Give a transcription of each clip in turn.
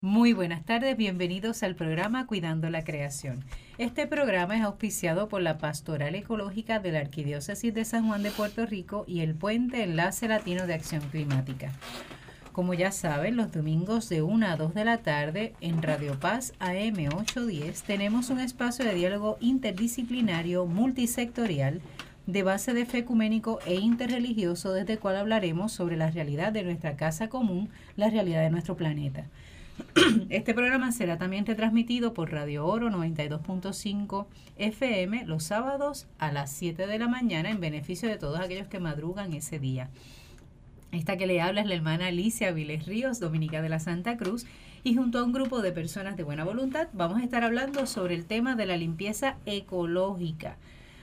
Muy buenas tardes, bienvenidos al programa Cuidando la Creación. Este programa es auspiciado por la Pastoral Ecológica de la Arquidiócesis de San Juan de Puerto Rico y el Puente Enlace Latino de Acción Climática. Como ya saben, los domingos de 1 a 2 de la tarde en Radio Paz AM 810 tenemos un espacio de diálogo interdisciplinario multisectorial de base de fe ecuménico e interreligioso desde el cual hablaremos sobre la realidad de nuestra casa común, la realidad de nuestro planeta. Este programa será también retransmitido por Radio Oro 92.5 FM los sábados a las 7 de la mañana en beneficio de todos aquellos que madrugan ese día. Esta que le habla es la hermana Alicia Viles Ríos, dominica de la Santa Cruz, y junto a un grupo de personas de buena voluntad vamos a estar hablando sobre el tema de la limpieza ecológica.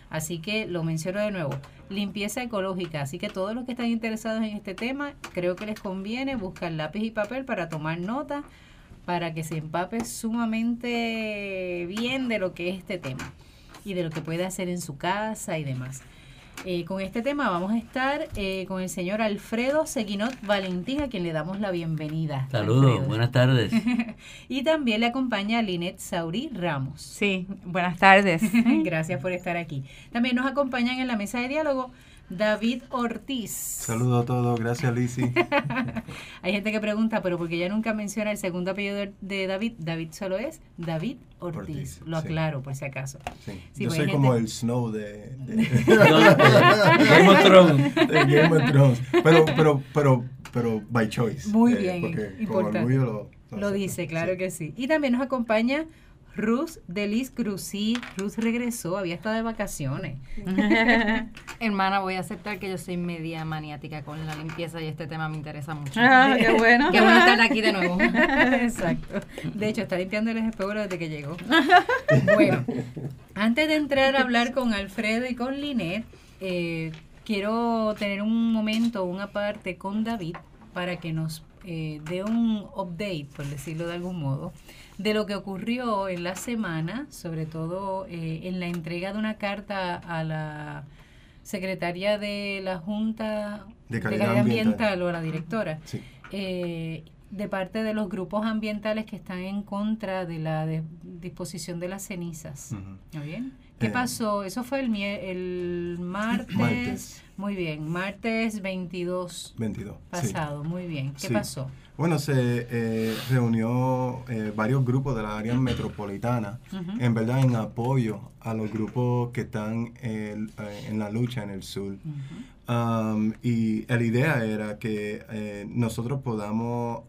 Así que lo menciono de nuevo, limpieza ecológica. Así que todos los que están interesados en este tema, creo que les conviene buscar lápiz y papel para tomar nota para que se empape sumamente bien de lo que es este tema y de lo que puede hacer en su casa y demás. Eh, con este tema vamos a estar eh, con el señor Alfredo Seguinot Valentín, a quien le damos la bienvenida. Saludos, buenas tardes. y también le acompaña Linet Saurí Ramos. Sí, buenas tardes. Gracias por estar aquí. También nos acompañan en la mesa de diálogo David Ortiz. Saludos a todos, gracias Lizzy. Hay gente que pregunta, pero porque ya nunca menciona el segundo apellido de David, David solo es David Ortiz. Lo aclaro por si acaso. Sí. Yo soy como el Snow de, Game of Thrones. Game of Thrones. Pero, pero, pero, pero by choice. Muy eh, bien. Porque importante. lo, lo, dice, claro que sí. Y también nos acompaña Ruth Delis Cruzí. Ruth regresó, había estado de vacaciones. Hermana, voy a aceptar que yo soy media maniática con la limpieza y este tema me interesa mucho. Ah, qué bueno. Qué bueno estar aquí de nuevo. Exacto. De hecho, está limpiando el espejo desde que llegó. Bueno, antes de entrar a hablar con Alfredo y con Linet, eh, quiero tener un momento, una parte con David para que nos eh, dé un update, por decirlo de algún modo, de lo que ocurrió en la semana, sobre todo eh, en la entrega de una carta a la secretaria de la Junta de Calidad, Ambiental. o a la directora, eh, de parte de los grupos ambientales que están en contra de la disposición de las cenizas. bien? ¿Qué eh, pasó? Eso fue el, el martes, Muy bien, martes 22. 22. Pasado, muy bien. ¿Qué pasó? Bueno, se eh, reunió eh, varios grupos de la área metropolitana, en verdad en apoyo a los grupos que están en la lucha en el sur. Um, y la idea era que nosotros podamos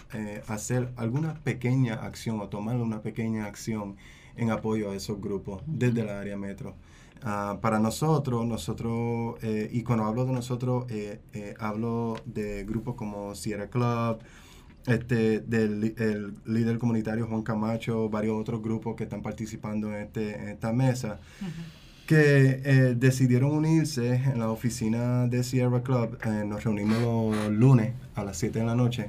hacer alguna pequeña acción o tomar una pequeña acción en apoyo a esos grupos desde la área metro. Ah, para nosotros, nosotros, eh, y cuando hablo de nosotros, eh, eh, hablo de grupos como Sierra Club, este, del el líder comunitario Juan Camacho, varios otros grupos que están participando en, este, esta mesa, que decidieron unirse en la oficina de Sierra Club. nos reunimos los lunes a las 7 de la noche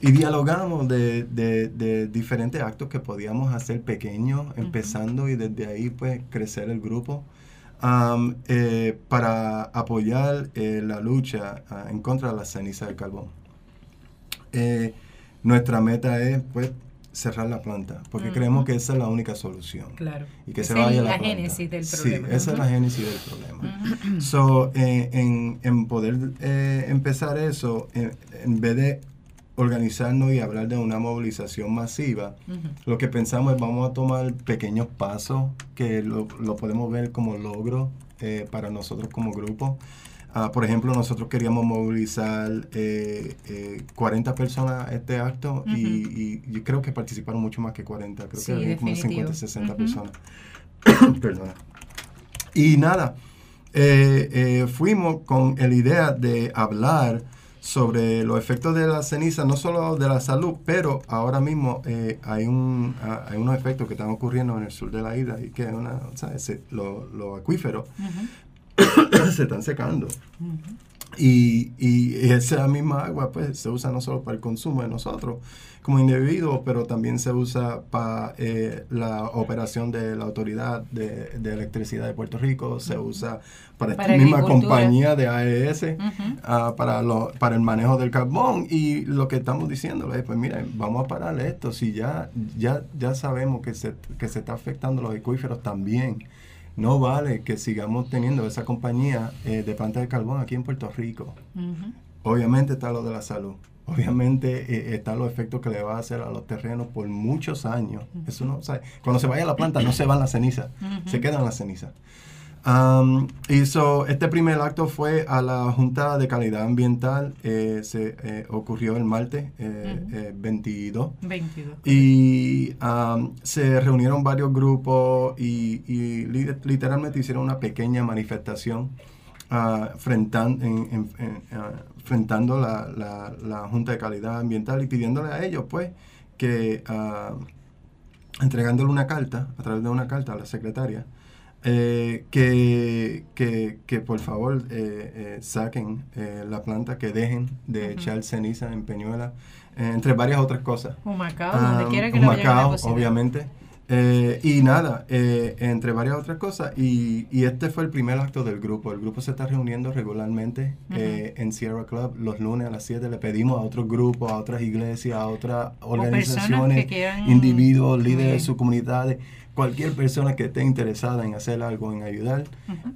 y dialogamos de, de, diferentes actos que podíamos hacer pequeños, empezando y desde ahí pues crecer el grupo eh, para apoyar eh, la lucha ah, en contra de la ceniza del carbón. Eh, nuestra meta es pues cerrar la planta, porque creemos que esa es la única solución. Claro. Y que esa se vaya es la, la génesis del problema. Sí, esa es la génesis del problema. so, en, en, poder empezar eso, en vez de organizarnos y hablar de una movilización masiva, lo que pensamos es vamos a tomar pequeños pasos que lo, podemos ver como logro eh, para nosotros como grupo. Ah, por ejemplo, nosotros queríamos movilizar eh, 40 eh, personas a este acto y, yo creo que participaron mucho más que 40, creo que había como 50, 60 personas. Perdona. Y nada, eh, fuimos con la idea de hablar sobre los efectos de la ceniza, no solo de la salud, pero ahora mismo eh, hay, un, hay unos efectos que están ocurriendo en el sur de la isla y que los acuíferos se están secando. Y, y esa misma agua pues se usa no solo para el consumo de nosotros como individuos, pero también se usa para eh, la operación de la Autoridad de, de Electricidad de Puerto Rico, se usa para, Para esta misma compañía de AES, ah, para, lo, para el manejo del carbón. Y lo que estamos diciendo es, pues mira, vamos a parar esto, si ya, ya, ya sabemos que se, que se está afectando los acuíferos también. No vale que sigamos teniendo esa compañía eh, de planta de carbón aquí en Puerto Rico. Obviamente está lo de la salud. Obviamente eh, están los efectos que le va a hacer a los terrenos por muchos años. Eso no, o sea, cuando se vaya la planta no se van las cenizas, Ujú. se quedan las cenizas. Y so, este primer acto fue a la Junta de Calidad Ambiental, eh, se eh, ocurrió el martes eh, Ujú. eh, 22. 22. Y am, se reunieron varios grupos y, y li- literalmente hicieron una pequeña manifestación ah, frentan- en- en- en, ah, enfrentando la, la- la Junta de Calidad Ambiental y pidiéndole a ellos, pues, que ah, entregándole una carta, a través de una carta a la secretaria, eh, que, que, que por favor eh, eh, saquen eh, la planta, que dejen de echar ceniza en Peñuela, entre varias otras cosas. Humacao, Ah, donde quiera que lo Humacao, depositar. obviamente. Eh, y nada, eh, entre varias otras cosas. Y, y este fue el primer acto del grupo. El grupo se está reuniendo regularmente eh, en Sierra Club los lunes a las 7. Le pedimos a otros grupos, a otras iglesias, a otras que organizaciones, quieran- individuos, líderes de sus comunidades, cualquier persona que esté interesada en hacer algo, en ayudar,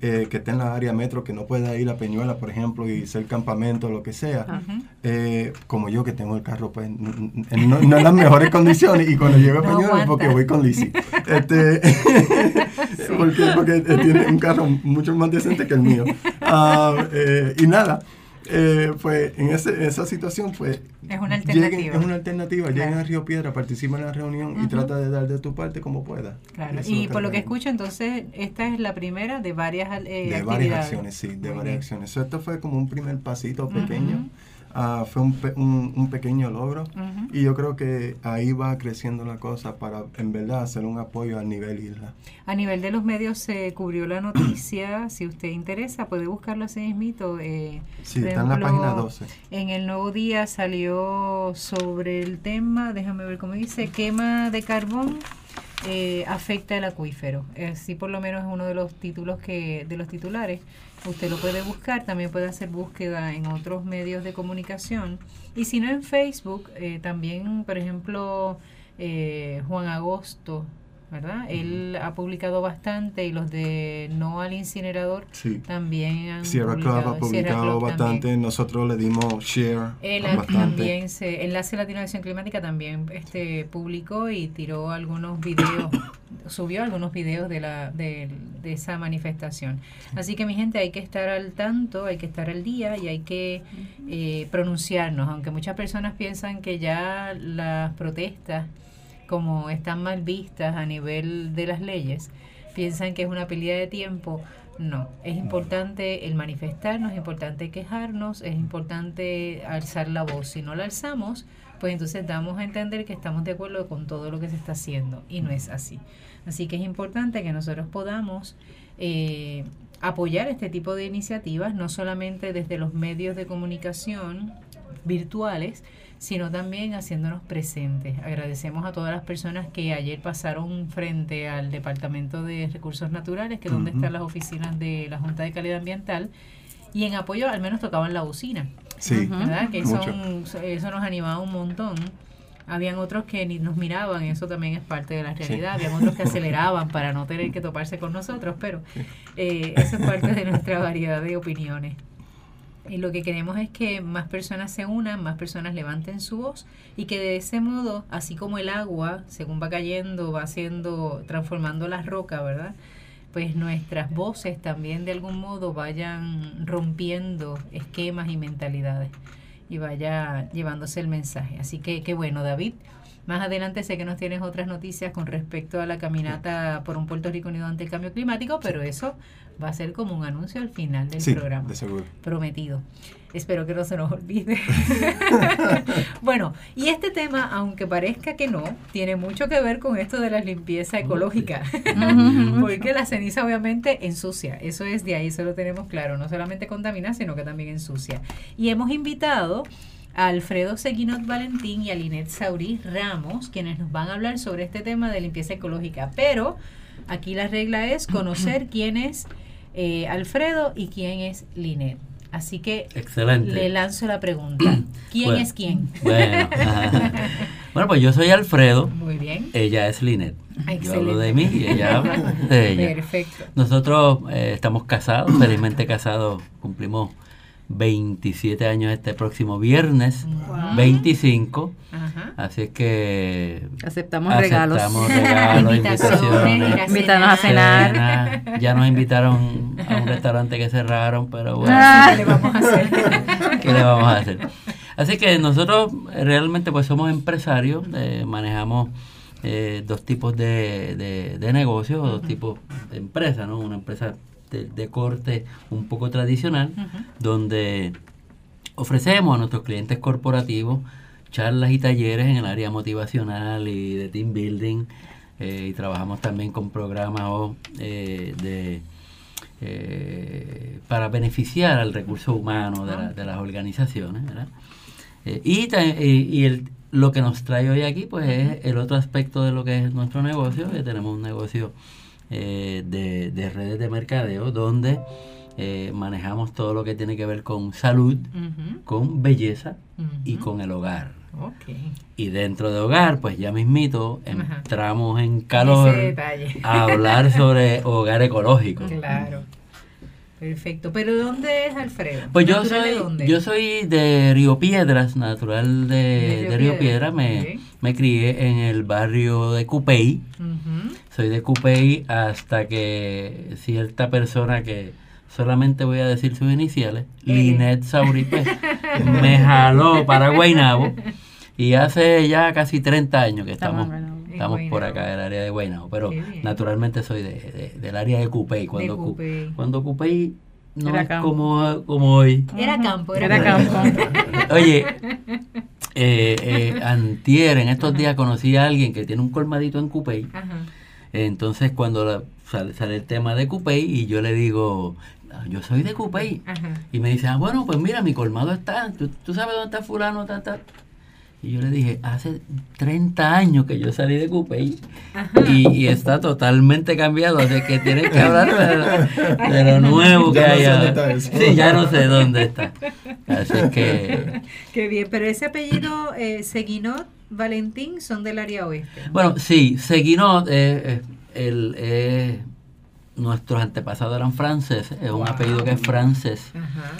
eh, que esté en la área metro, que no pueda ir a Peñuela, por ejemplo, y hacer campamento, lo que sea. Eh, como yo que tengo el carro pues no, no en las mejores condiciones y cuando llego a No Peñuela es porque voy con Lizzy. Este, porque, porque eh, tiene un carro mucho más decente que el mío. Ah, eh, y nada eh, pues en ese- esa situación pues Es una lleguen- alternativa. es una alternativa Claro. lleguen a Río Piedra participa en la reunión y trata de dar de tu parte como pueda Claro. Eso Y por lo que escucho, entonces, esta es la primera de varias eh, de varias acciones, sí, de Muy varias bien. acciones. So, esto fue como un primer pasito pequeño. Ah, fue un, pe- un, un pequeño logro. Y yo creo que ahí va creciendo la cosa para, en verdad, hacer un apoyo a nivel isla. A nivel de los medios se cubrió la noticia. si usted interesa, puede buscarlo así mismito. Eh, Sí, está en la página 12. En el nuevo día salió sobre el tema, déjame ver cómo dice, quema de carbón eh, afecta el acuífero. Así por lo menos es uno de los títulos que, de los titulares. Usted lo puede buscar, también puede hacer búsqueda en otros medios de comunicación. Y si no en Facebook, eh, también, por ejemplo, eh, Juan Agosto, ¿verdad? Él ha publicado bastante y los de No al Incinerador Sí. también han Sierra Club publicado. ha publicado Club bastante. también. Nosotros le dimos share Él bastante. también se, Enlace Latino de Acción Climática también este publicó y tiró algunos videos, subió algunos videos de la de, de esa manifestación. Así que mi gente hay que estar al tanto, hay que estar al día y hay que eh, pronunciarnos, aunque muchas personas piensan que ya las protestas como están mal vistas a nivel de las leyes, piensan que es una pérdida de tiempo. No, es importante el manifestarnos, es importante quejarnos, es importante alzar la voz. Si no la alzamos, pues entonces damos a entender que estamos de acuerdo con todo lo que se está haciendo y no es así. Así que es importante que nosotros podamos eh, apoyar este tipo de iniciativas, no solamente desde los medios de comunicación virtuales, sino también haciéndonos presentes. Agradecemos a todas las personas que ayer pasaron frente al Departamento de Recursos Naturales, que es donde están las oficinas de la Junta de Calidad Ambiental, y en apoyo al menos tocaban la bocina, Sí. ¿verdad? Que son, eso nos animaba un montón. Habían otros que ni nos miraban, eso también es parte de la Sí. realidad. Habían otros que aceleraban para no tener que toparse con nosotros, pero eh, eso es parte de nuestra variedad de opiniones. Y lo que queremos es que más personas se unan, más personas levanten su voz y que de ese modo, así como el agua, según va cayendo, va haciendo, transformando las rocas, ¿verdad? Pues nuestras voces también de algún modo vayan rompiendo esquemas y mentalidades y vaya llevándose el mensaje. Así que qué bueno, David. Más adelante sé que nos tienes otras noticias con respecto a la caminata por un Puerto Rico unido ante el cambio climático, pero eso va a ser como un anuncio al final del Sí, programa. de seguro. Prometido. Espero que no se nos olvide. bueno, y este tema, aunque parezca que no, tiene mucho que ver con esto de la limpieza ecológica. Porque la ceniza obviamente ensucia. Eso es de ahí, eso lo tenemos claro. No solamente contamina, sino que también ensucia. Y hemos invitado a Alfredo Seguinot Valentín y a Linet Saurí Ramos, quienes nos van a hablar sobre este tema de limpieza ecológica. Pero aquí la regla es conocer quién es eh, Alfredo y quién es Linet. Así que Excelente. le lanzo la pregunta. ¿Quién Bueno. es quién? Bueno, bueno, pues yo soy Alfredo, Muy bien. ella es Linet. Yo hablo de mí y ella habla de ella. Perfecto. Nosotros eh, estamos casados, felizmente casados, cumplimos 27 años este próximo viernes, Wow. 25, Ajá. así es que Aceptamos regalos. aceptamos regalos, Invitaciones, a invitaciones. Invítanos a cenar. cena. Ya nos invitaron a un restaurante que cerraron, pero bueno. ¿Qué le vamos a hacer? ¿Qué le vamos a hacer? Así que nosotros eh, realmente pues somos empresarios, eh, manejamos eh, dos tipos de, de, de negocios, o dos tipos de empresas, ¿no? Una empresa de, de corte un poco tradicional, donde ofrecemos a nuestros clientes corporativos charlas y talleres en el área motivacional y de team building, eh, y trabajamos también con programas o, eh, de eh, para beneficiar al recurso humano de, la- de las organizaciones, ¿verdad? Eh, y- y el- lo que nos trae hoy aquí, pues es el otro aspecto de lo que es nuestro negocio, que tenemos un negocio eh, de, de redes de mercadeo, donde eh, manejamos todo lo que tiene que ver con salud, con belleza y con el hogar. Y dentro de hogar, pues ya mismito Ajá. entramos en calor a hablar sobre hogar ecológico. Claro. Perfecto. ¿Pero dónde es Alfredo? Pues yo ¿Natural de soy, yo soy de Río Piedras, natural de, De Río de Río Piedras, Piedras. Me. Me crié en el barrio de Cupey. Soy de Cupey hasta que cierta persona que solamente voy a decir sus iniciales, Eh. Linet Sauri, pues, me jaló para Guaynabo. Y hace ya casi 30 años que Estamos estamos, por acá, del área de Guaynabo. Pero naturalmente soy de, de- del área de Cupey. Cuando, Cu- Cupey. cuando Cupey no Era es como, como hoy. Era campo, era, Era campo. Oye, eh, eh, antier, en estos días conocí a alguien que tiene un colmadito en Cupey. Ajá. Entonces cuando la- sale, sale el tema de Cupey y yo le digo, "Ah, yo soy de Cupey. Ajá. Y me dice, ah, bueno, pues mira, mi colmado está, ¿tú, tú sabes dónde está fulano? Ta, ta?". Y yo le dije, hace 30 años que yo salí de Cupey y, y está totalmente cambiado, así que tienes que hablar de, lo- de lo nuevo que Ya no hay sé ahora. Sí, ya no sé dónde está. Así que, Qué bien. Pero ese apellido, eh, Seguinot, Valentín, son del área oeste. bueno, sí, Seguinot, eh, eh, el, eh, nuestros antepasados eran franceses, es un Wow. apellido que es francés. Ajá.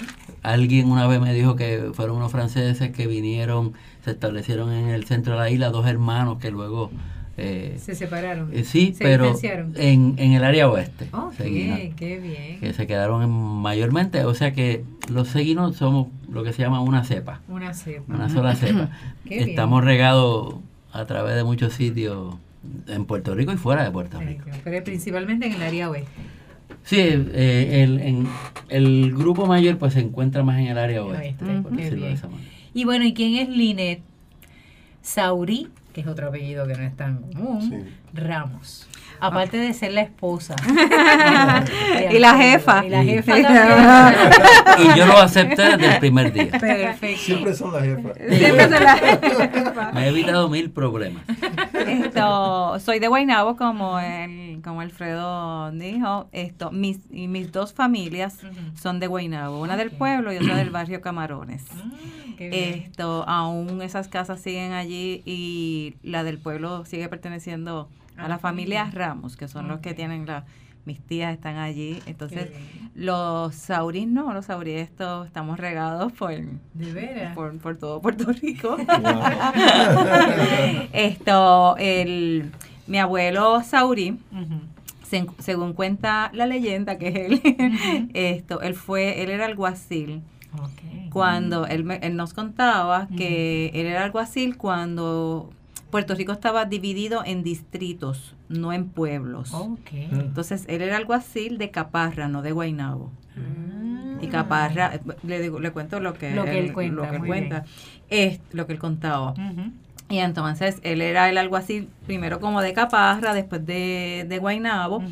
Alguien una vez me dijo que fueron unos franceses que vinieron, se establecieron en el centro de la isla, dos hermanos que luego... eh, Se separaron. eh, sí, Se pero en, en el área oeste. Qué bien. que se quedaron en- mayormente, o sea que los seguinos somos lo que se llama una cepa, Una cepa. una sola cepa. Qué bien. Estamos regados a través de muchos sitios en Puerto Rico y fuera de Puerto Rico. Pero principalmente en el área oeste. Sí, eh, el, en- el grupo mayor pues se encuentra más en el área oeste, Oeste, por decirlo de esa manera. Y bueno, ¿y quién es Linet Saurí? Que es otro apellido que no es tan común. Ramos. Aparte de ser la esposa. Y la jefa. Y la jefa también. Y yo lo acepté desde el primer día. Perfecto. Siempre son las jefas. Siempre se la- Me he evitado mil problemas. Esto, soy de Guaynabo, como el, como Alfredo dijo. Esto, mis, y mis dos familias son de Guaynabo, una del pueblo y otra del barrio Camarones. Mm, bien. Esto, aún esas casas siguen allí y la del pueblo sigue perteneciendo A a la la familia familia. Ramos, que son los que tienen la, mis tías están allí. Entonces, los sauris no, los sauris estos estamos regados por, De veras. por, por todo Puerto Rico. Wow. Esto, el, mi abuelo se- según cuenta la leyenda que es él, esto, él fue, él era alguacil. Ok. Cuando él, me- él nos contaba que él era alguacil cuando Puerto Rico estaba dividido en distritos, no en pueblos. Ok. Entonces, él era alguacil de Caparra, no de Guaynabo. Ah. Y Caparra, le, digo, le cuento lo que, Lo que él cuenta, lo que él cuenta. Es lo que él contaba. Y entonces él era el alguacil primero como de Caparra, después de, de Guaynabo. Ujú.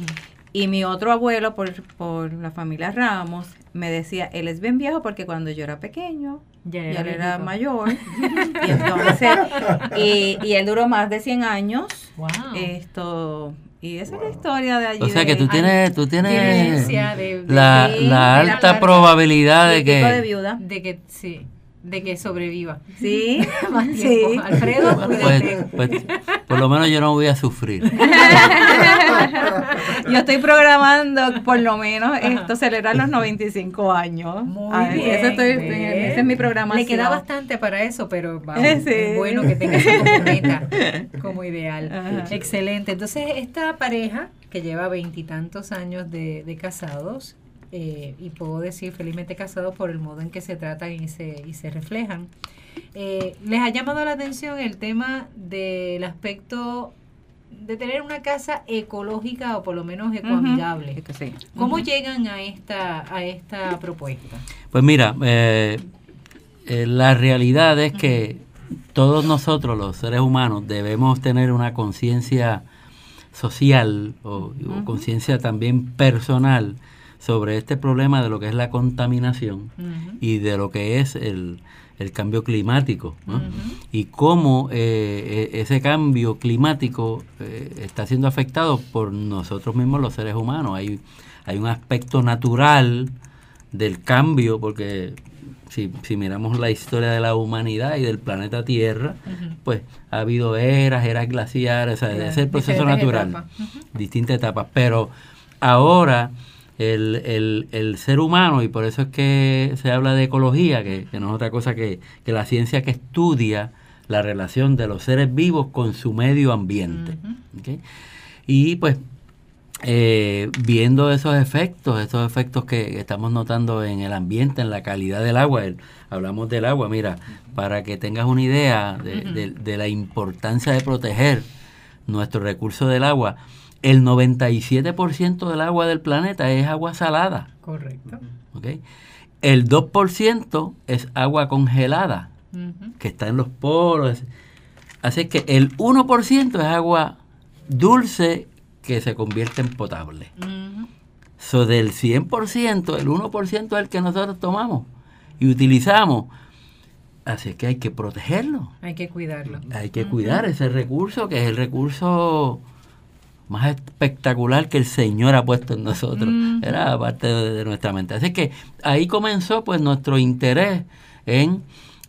Y mi otro abuelo, por, por la familia Ramos, me decía, él es bien viejo porque cuando yo era pequeño, Ya ya él era viejito. mayor. y entonces, y, y él duró más de 100 años. Wow. Esto, y esa es la historia de allí. O sea que tú tienes, tú tienes Evidencia de, de- la, la de la alta probabilidad de que... viuda. de que sí, de que sobreviva. Sí, Más sí. Alfredo, Pues, cuídate. pues, por lo menos yo no voy a sufrir. Yo estoy programando por lo menos esto celebrar los 95 años. Muy Ay, bien. eso estoy- bien. esa es mi programación. Le queda bastante para eso, pero vamos, Sí. es bueno que tenga eso como meta, como ideal. Ajá. Excelente. Entonces, esta pareja que lleva veintitantos años de, de casados, eh, y puedo decir felizmente casados por el modo en que se tratan y se, y se reflejan, eh, les ha llamado la atención el tema del aspecto de tener una casa ecológica o por lo menos ecoamigable. Sí. ¿Cómo llegan a esta, a esta propuesta? Pues mira, eh, eh, la realidad es que todos nosotros, los seres humanos, debemos tener una conciencia social o, conciencia también personal sobre este problema de lo que es la contaminación y de lo que es el, el cambio climático. y cómo eh, e- ese cambio climático eh, está siendo afectado por nosotros mismos los seres humanos. Hay, hay un aspecto natural del cambio, porque si, si miramos la historia de la humanidad y del planeta Tierra, pues ha habido eras, eras glaciares, o sea, ese es el proceso natural, etapas. Distintas etapas. Pero ahora el, el, el ser humano, y por eso es que se habla de ecología, que, que no es otra cosa que, que la ciencia que estudia la relación de los seres vivos con su medio ambiente. Ujú. ¿ok? Y pues eh, viendo esos efectos, esos efectos que estamos notando en el ambiente, en la calidad del agua, el- hablamos del agua, mira, para que tengas una idea de, de- de la importancia de proteger nuestro recurso del agua, el 97% del agua del planeta es agua salada, Correcto. ¿ok? El 2% es agua congelada, que está en los polos. Así que el 1% es agua dulce que se convierte en potable. Ujú. So, del 100%, el 1% es el que nosotros tomamos y utilizamos. Así que hay que protegerlo. Hay que cuidarlo. Hay que cuidar ese recurso, que es el recurso más espectacular que el Señor ha puesto en nosotros. Ujú. Era parte de, de nuestra mente. Así que ahí comenzó pues nuestro interés en,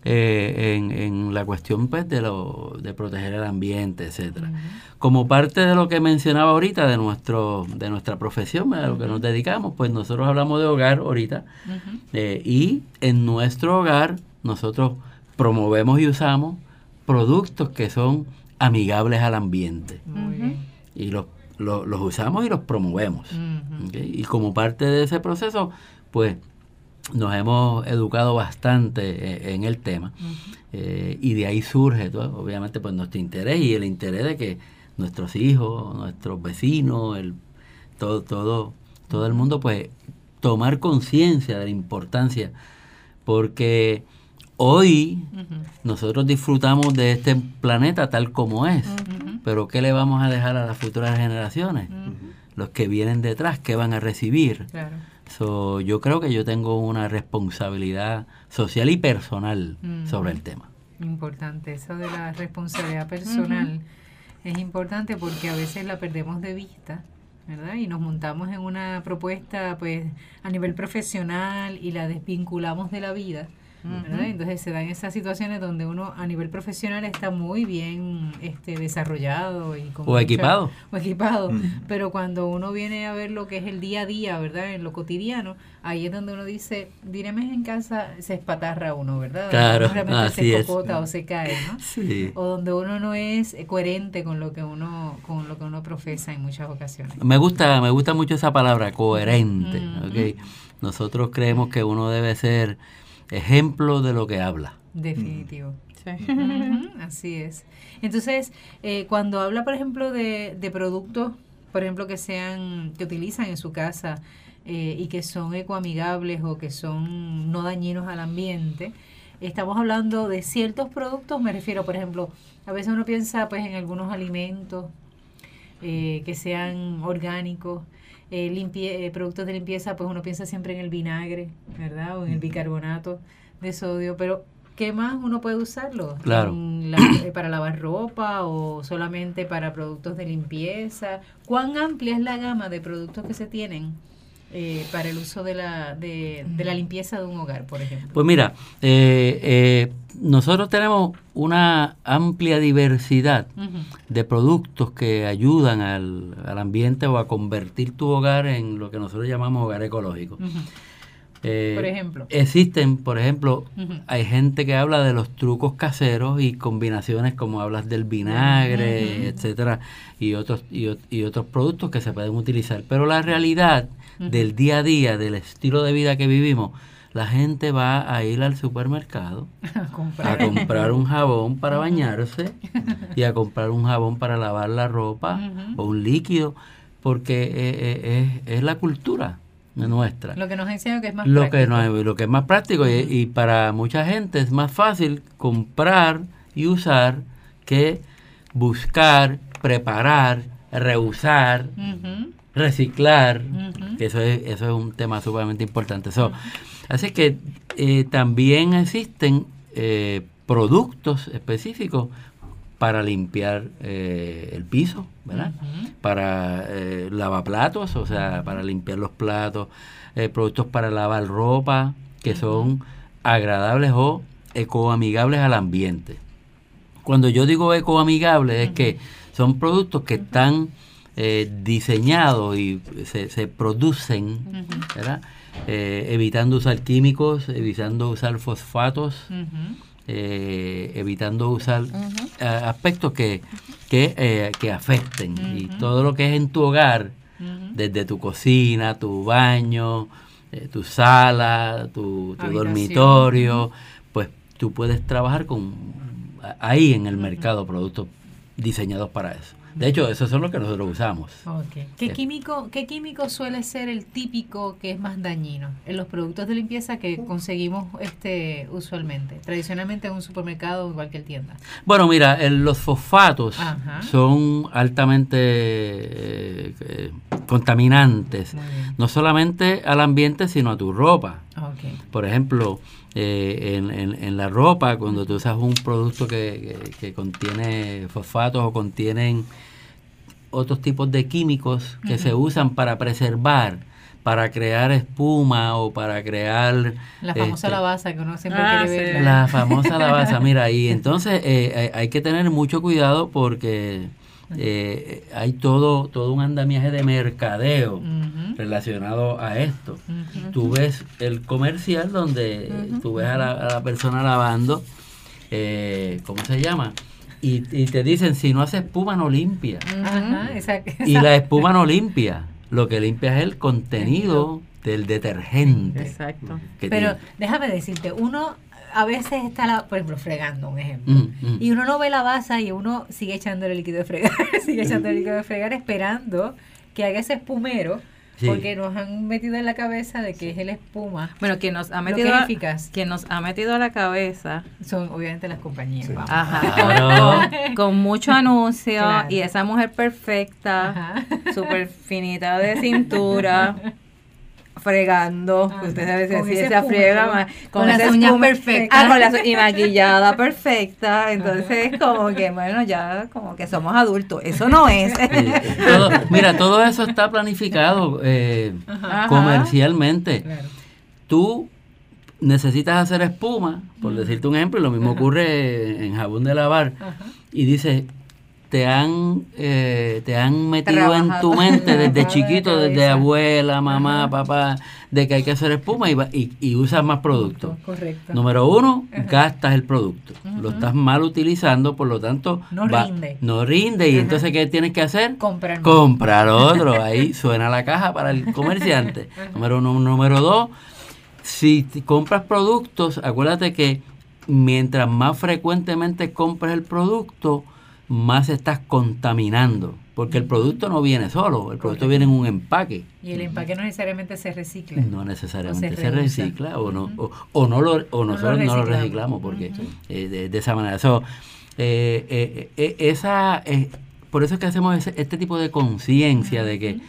eh, en, en la cuestión pues de, lo, de proteger el ambiente, etcétera. Como parte de lo que mencionaba ahorita de nuestro de nuestra profesión, ¿verdad? a lo que nos dedicamos, pues nosotros hablamos de hogar ahorita eh, y en nuestro hogar nosotros promovemos y usamos productos que son amigables al ambiente Muy bien. Y los, los, los usamos y los promovemos. Y como parte de ese proceso, pues nos hemos educado bastante eh, en el tema eh, y de ahí surge obviamente pues nuestro interés y el interés de que nuestros hijos, nuestros vecinos, el, todo, todo, todo el mundo pues tomar conciencia de la importancia porque hoy nosotros disfrutamos de este planeta tal como es, Ujú. Pero ¿qué le vamos a dejar a las futuras generaciones? Los que vienen detrás, ¿qué van a recibir? Claro. So, yo creo que yo tengo una responsabilidad social y personal sobre el tema. Importante. Eso de la responsabilidad personal es importante porque a veces la perdemos de vista, ¿verdad? Y nos montamos en una propuesta pues a nivel profesional y la desvinculamos de la vida. ¿Verdad? Entonces se dan esas situaciones donde uno a nivel profesional está muy bien este, desarrollado y con O mucha- equipado. o equipado, Mm. pero cuando uno viene a ver lo que es el día a día, ¿verdad? En lo cotidiano, ahí es donde uno dice, direme en casa, se espatarra uno, ¿verdad? Claro, Uno realmente así se es. cocota o se cae, ¿no? Sí. O donde uno no es eh, coherente con lo que uno con lo que uno profesa en muchas ocasiones. Me gusta, me gusta mucho esa palabra, coherente. Ujú. ¿ok? Nosotros creemos que uno debe ser ejemplo de lo que habla. Definitivo. Ujú, así es. Entonces, eh, cuando habla, por ejemplo, de, de productos, por ejemplo, que sean, que utilizan en su casa eh, y que son ecoamigables o que son no dañinos al ambiente, estamos hablando de ciertos productos, me refiero, por ejemplo, a veces uno piensa pues en algunos alimentos eh, que sean orgánicos, eh, limpie- eh, productos de limpieza, pues uno piensa siempre en el vinagre, ¿verdad? O en el bicarbonato de sodio, pero ¿qué más uno puede usarlo? Claro. La- eh, para lavar ropa o solamente para productos de limpieza. ¿Cuán amplia es la gama de productos que se tienen eh, para el uso de la, de, de la limpieza de un hogar, por ejemplo? Pues mira, eh, eh, nosotros tenemos una amplia diversidad de productos que ayudan al, al ambiente o a convertir tu hogar en lo que nosotros llamamos hogar ecológico. Eh, Por ejemplo. Existen, por ejemplo, hay gente que habla de los trucos caseros y combinaciones como hablas del vinagre, etcétera, y otros y, y otros productos que se pueden utilizar. Pero la realidad Del día a día, del estilo de vida que vivimos, la gente va a ir al supermercado A comprar. a comprar un jabón para bañarse y a comprar un jabón para lavar la ropa o un líquido, porque eh, eh, es, es la cultura nuestra. Lo que nos enseña que es más lo que práctico. no es, lo que es más práctico y, y para mucha gente es más fácil comprar y usar que buscar, preparar, reusar, Ujú, reciclar, que eso es, eso es un tema sumamente importante. So, así que eh, también existen eh, productos específicos para limpiar eh, el piso, ¿verdad? Para eh, lavaplatos, o sea, para limpiar los platos, productos para lavar ropa, que son agradables o ecoamigables al ambiente. Cuando yo digo ecoamigables es que son productos que están eh, diseñados y se, se producen. Eh, evitando usar químicos, evitando usar fosfatos, eh, evitando usar eh, aspectos que, que, que afecten. Y todo lo que es en tu hogar, desde tu cocina, tu baño, tu sala, tu, tu dormitorio, pues tú puedes trabajar con ahí en el mercado productos diseñados para eso. De hecho, esos son los que nosotros usamos. ¿Qué, químico, ¿Qué químico suele ser el típico que es más dañino en los productos de limpieza que conseguimos este usualmente, tradicionalmente en un supermercado o en cualquier tienda? Bueno, mira, el- los fosfatos Ajá. son altamente eh, contaminantes, no solamente al ambiente, sino a tu ropa. Por ejemplo, eh, en, en- en la ropa, cuando tú usas un producto que, que- que contiene fosfatos o contienen otros tipos de químicos que se usan para preservar, para crear espuma o para crear... La famosa este, lavaza que uno siempre Ah, quiere sí. ver. la famosa lavaza, mira, y entonces eh, hay, hay que tener mucho cuidado porque eh, hay todo, todo un andamiaje de mercadeo relacionado a esto. ujú. Tú ves el comercial donde tú ves a la, a la persona lavando, eh, ¿cómo se llama? Y, y te dicen, si no hace espuma, no limpia. Ajá, Y la espuma no limpia. Lo que limpia es el contenido del detergente. Exacto. Pero tiene. déjame decirte, uno a veces está, la- por ejemplo, fregando, un ejemplo. Mm, mm. Y uno no ve la baza y uno sigue echando el líquido de fregar, sigue echando el líquido de fregar esperando que haga ese espumero, Sí. porque nos han metido en la cabeza de que es el espuma. Bueno, quien nos ha que metido eficaz. quien nos ha metido a la cabeza Son obviamente las compañías. Sí. vamos. Ajá. Claro. Con, con mucho anuncio Claro. y esa mujer perfecta, Ajá. súper finita de cintura, fregando. Ajá. Usted sabe Con si ese esa friega espumero. ma- Con las uñas perfectas. Ah, con las y maquillada perfecta. Entonces, como que, bueno, ya como que somos adultos. Eso no es. Sí, todo- mira, todo eso está planificado eh, comercialmente. Claro. Tú necesitas hacer espuma, por decirte un ejemplo, y lo mismo Ajá. ocurre en jabón de lavar, Ajá. y dice, te han, eh, te han metido en tu mente desde chiquito, desde abuela, mamá, Ajá. papá, de que hay que hacer espuma y, va- y, y usas más productos. Correcto. Número uno, Ajá. gastas el producto. Lo estás mal utilizando, por lo tanto... No rinde. No rinde. Y entonces, ¿qué tienes que hacer? Comprar. Comprar otro. Ahí suena la caja para el comerciante. número uno. Número dos, si compras productos, acuérdate que mientras más frecuentemente compres el producto, más estás contaminando. Porque el producto no viene solo, el producto viene en un empaque. Y el empaque no necesariamente se recicla. No necesariamente se, recicla o no, o, o no lo, o nosotros no lo reciclamos. reciclamos porque eh, de, de esa manera. So, eh, eh, eh, esa, eh, por eso es que hacemos ese- este tipo de conciencia de que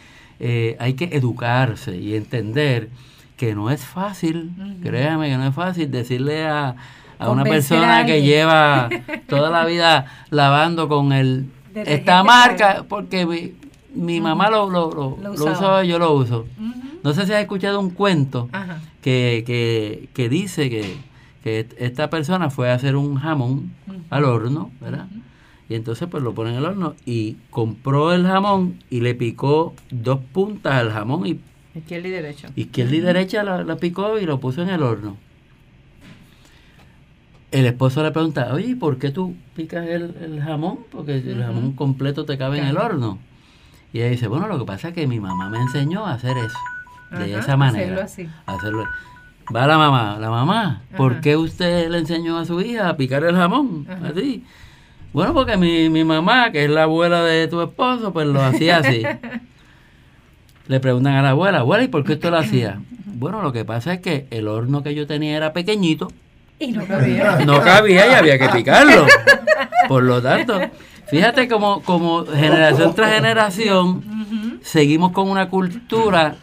hay que educarse y entender que no es fácil, créame que no es fácil decirle a, a una a persona que lleva toda la vida lavando con el esta marca porque mi, mi mamá lo, lo, lo, Lo usaba. yo lo uso. No sé si has escuchado un cuento que, que, que dice que, que est- esta persona fue a hacer un jamón al horno, ¿verdad? Y entonces pues lo pone en el horno y compró el jamón y le picó dos puntas al jamón y Izquierda y derecha. izquierda y derecha la, la picó y lo puso en el horno. El esposo le pregunta, oye, ¿y ¿por qué tú picas el, el jamón? Porque el jamón completo te cabe en el horno. Y ella dice, bueno, lo que pasa es que mi mamá me enseñó a hacer eso, de esa manera. hacerlo así. Hacerlo. Va la mamá, la mamá, ¿por qué usted le enseñó a su hija a picar el jamón? Ajá. Así. Bueno, porque mi, mi mamá, que es la abuela de tu esposo, pues lo hacía así. Le preguntan a la abuela, abuela, ¿y por qué usted lo hacía? Bueno, lo que pasa es que el horno que yo tenía era pequeñito, Y no cabía. no cabía y había que picarlo. Por lo tanto, fíjate como, como generación tras generación seguimos con una cultura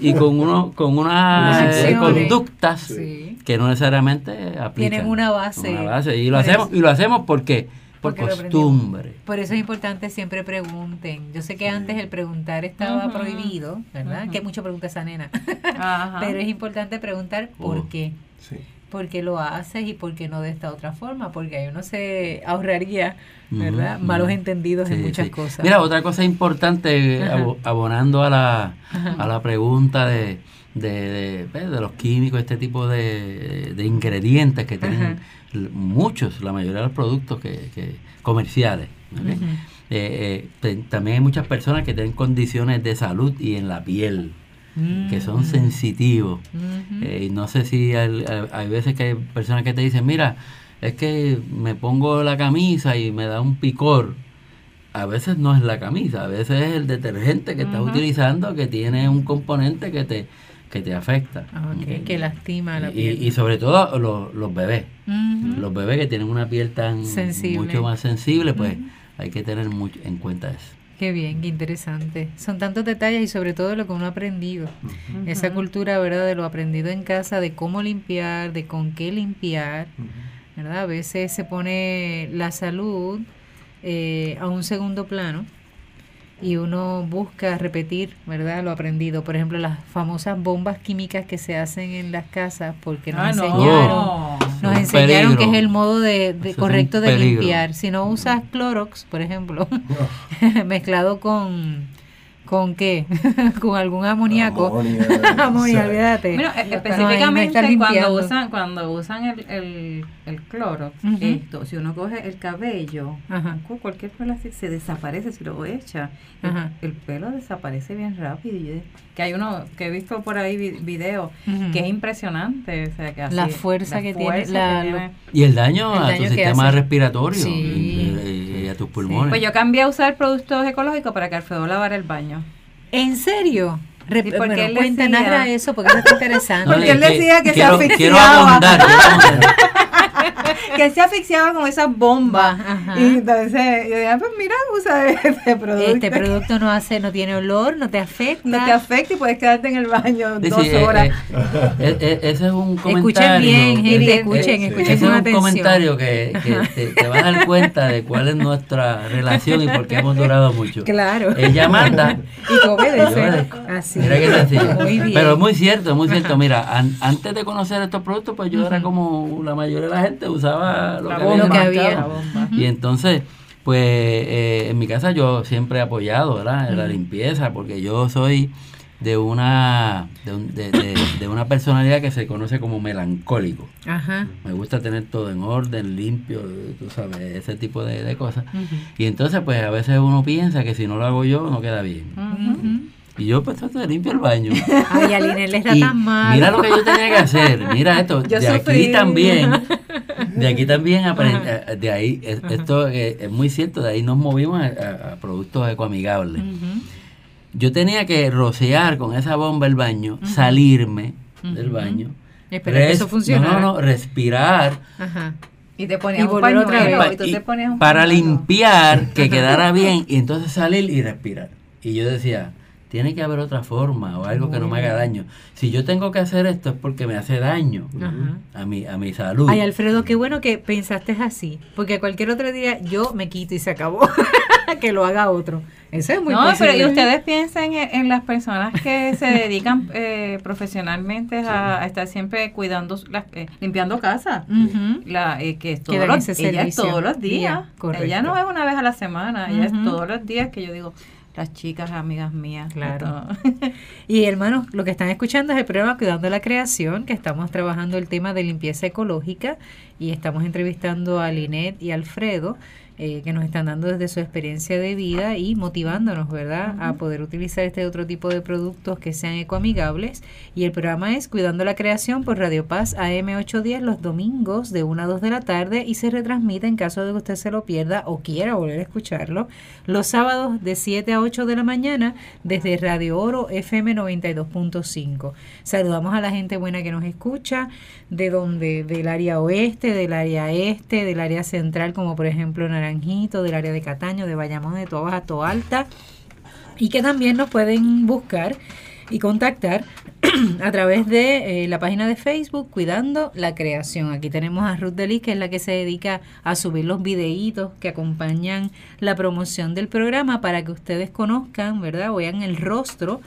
y con uno, con unas eh, conductas Sí. que no necesariamente aplican. Tienen una base. Una base. Y lo Por hacemos, eso- y lo hacemos porque, por porque costumbre. Por eso es importante siempre pregunten. Yo sé que antes el preguntar estaba prohibido, ¿verdad? Que mucho pregunta esa nena. Ajá. Pero es importante preguntar por qué. Sí. ¿Por qué lo haces y por qué no de esta otra forma? Porque ahí uno se ahorraría, ¿verdad? Malos entendidos en muchas sí. cosas. Mira, otra cosa importante, Ajá. abonando a la, a la pregunta de, de, de, pues, de los químicos, este tipo de, de ingredientes que tienen Ajá. muchos, la mayoría de los productos que, que comerciales. Eh, eh, también hay muchas personas que tienen condiciones de salud y en la piel que son Mm. sensitivos. Eh, y no sé si hay, hay- veces que hay personas que te dicen, mira, es que me pongo la camisa y me da un picor. A veces no es la camisa, a veces es el detergente que estás utilizando que tiene un componente que te, que te afecta. Ah, que lastima la Y, piel. y sobre todo los, los bebés. Los bebés que tienen una piel tan Sensible. mucho más sensible, pues hay que tener mucho en cuenta eso. Qué bien, qué interesante. Son tantos detalles y sobre todo lo que uno ha aprendido. Esa cultura, ¿verdad? De lo aprendido en casa, de cómo limpiar, de con qué limpiar, ¿verdad? A veces se pone la salud eh, a un segundo plano y uno busca repetir, ¿verdad? Lo aprendido. Por ejemplo, las famosas bombas químicas que se hacen en las casas porque nos Ah, no. enseñaron. Nos Un enseñaron que es el modo de, de correcto de limpiar. Si no usas Clorox, por ejemplo, mezclado con ¿con qué? con algún amoníaco. Amonia, Amonia, o sea, olvídate. Bueno, no específicamente cuando usan, cuando usan el, el, el cloro, esto, si uno coge el cabello, cualquier pelo así se desaparece si lo echa. El, pelo desaparece bien rápido. Y que hay uno que he visto por ahí vi- videos que es impresionante. O sea, que así- La fuerza que tiene, fuerza la- que lo- tiene. Y el daño El a daño tu sistema hace. respiratorio Sí. y, y a tus pulmones. Pues yo cambié a usar productos ecológicos para que Alfredo lavara el baño. ¿En serio? Re- porque bueno, él cuenta, decía- narra eso porque eso está interesante. Porque es él decía que se quiero, asfixiaba. Quiero abundar, quiero abundar. que se asfixiaba con esas bombas. Ajá. Y entonces yo dije, pues mira, usa este producto. Este producto no hace, no tiene olor, no te afecta. no te afecta y puedes quedarte en el baño Sí, dos sí, eh, horas. eh, eh, eh, ese es un comentario. Escuchen bien, gente, eh, escuchen, escuchen ese es un atención. comentario que, que te, te vas a dar cuenta de cuál es nuestra relación y por qué hemos durado mucho. Claro. Ella manda Y que obedezco. Así. Mira qué sencillo. Muy bien. Pero es muy cierto, muy cierto. Mira, an- antes de conocer estos productos, pues yo era como la mayoría de la gente usaba lo La que bomba, había. Lo que en el había. mercado. La bomba. Y entonces, pues eh, en mi casa yo siempre he apoyado ¿verdad? la limpieza, porque yo soy de una de, un- de- de- de una personalidad que se conoce como melancólico. Ajá. Me gusta tener todo en orden, limpio, tú sabes, ese tipo de, de cosas. Y entonces, pues a veces uno piensa que si no lo hago yo, no queda bien. Y yo pues trato de limpio el baño. Ay, Aline, él está Y tan mal. mira lo que yo tenía que hacer. Mira esto. Yo de sufrí. aquí también. de aquí también aprendí, eh, de ahí, es- esto eh, es muy cierto, de ahí nos movimos a, a- a productos ecoamigables. Yo tenía que rociar con esa bomba el baño, salirme del baño. Esperar que eso funcionara. No, no, no, respirar Ajá. Y te Y ponías un volver otra pañuelo vez. y tú y- te ponías un para pañuelo. limpiar, que quedara bien, y entonces salir y respirar. Y yo decía, tiene que haber otra forma o algo que no me haga daño. Si yo tengo que hacer esto es porque me hace daño Ajá. a mi, a mi salud. Ay, Alfredo, qué bueno que pensaste así, porque cualquier otro día yo me quito y se acabó. que lo haga otro. Eso es muy no, pero y ustedes piensen en, en las personas que se dedican eh, profesionalmente a, a estar siempre cuidando, las- eh, limpiando casa. La, eh, que es dan los, ella es todos los días. Día, ella no es una vez a la semana, ella es todos los días que yo digo, las chicas, amigas mías. Claro. esto- Y hermanos, lo que están escuchando es el programa Cuidando la Creación, que estamos trabajando el tema de limpieza ecológica y estamos entrevistando a Linet y Alfredo, eh, que nos están dando desde su experiencia de vida y motivándonos, ¿verdad?, a poder utilizar este otro tipo de productos que sean ecoamigables. Y el programa es Cuidando la Creación por Radio Paz AM810 los domingos de 1 a 2 de la tarde y se retransmite en caso de que usted se lo pierda o quiera volver a escucharlo los sábados de 7 a 8 de la mañana desde Radio Oro FM 92.5. Saludamos a la gente buena que nos escucha de donde del área oeste, del área este, del área central como por ejemplo Del área de Cataño, de Bayamón, de Toa Baja, Alta y que también nos pueden buscar y contactar a través de eh, la página de Facebook Cuidando la Creación. Aquí tenemos a Ruth Delis, que es la que se dedica a subir los videitos que acompañan la promoción del programa para que ustedes conozcan, ¿verdad? Vean el rostro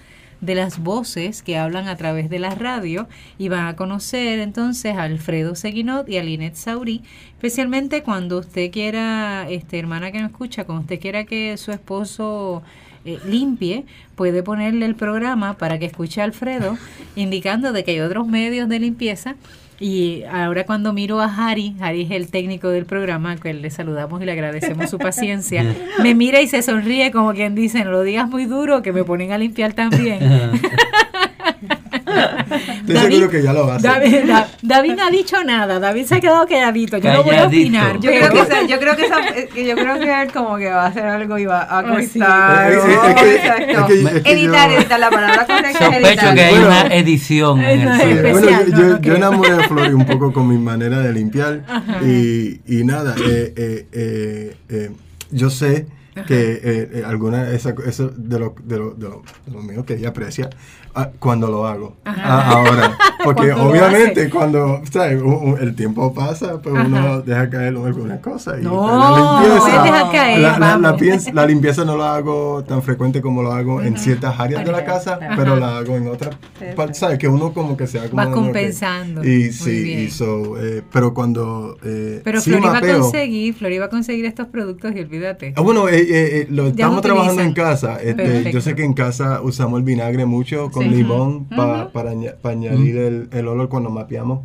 de las voces que hablan a través de la radio y van a conocer entonces a Alfredo Seguinot y a Linet Saurí, especialmente cuando usted quiera, este hermana que nos escucha, cuando usted quiera que su esposo eh, limpie, puede ponerle el programa para que escuche a Alfredo, indicando de que hay otros medios de limpieza. Y ahora cuando miro a Harry, Harry es el técnico del programa, que le saludamos y le agradecemos su paciencia, me mira y se sonríe como quien dice, no lo digas muy duro, que me ponen a limpiar también. Estoy seguro que ya lo hace. David, Da- David no ha dicho nada, David se ha quedado calladito, yo no voy a Calladito. opinar. Yo pero- creo, que esa- yo creo que esa- eh, que yo creo que él como que va a hacer algo y va a sí. cortar. Es- es- ¿no? es que- Exacto. es que- es que editar, yo- editar, la palabra correcta es Sospecho editar. que hay Bueno. una edición en el Sí, bueno, yo, no, no yo enamoré a Flori un poco con mi manera de limpiar y, y nada, eh, eh, eh, eh, yo sé que eh, eh, alguna esa, eso de lo, de, lo, de, lo, de lo mío que ella aprecia ah, cuando lo hago Ah, ahora porque obviamente cuando ¿sabes? El tiempo pasa pues Ajá. uno deja caer algunas cosas y No, pues, no puedes dejar caer, la, la- la la limpieza no la hago tan frecuente como lo hago en ciertas áreas de la casa Ajá. pero la hago en otras partes sabes que uno como que se va ok. compensando. y Muy sí y so, eh, pero cuando eh, Pero sí Flori va a conseguir, Flori va a conseguir estos productos y olvídate. Ah, bueno, eh, eh, eh, lo Ya estamos trabajando en casa. Este, yo sé que en casa usamos el vinagre mucho con Sí. limón pa- para, aña- para añadir el, el olor cuando mapeamos.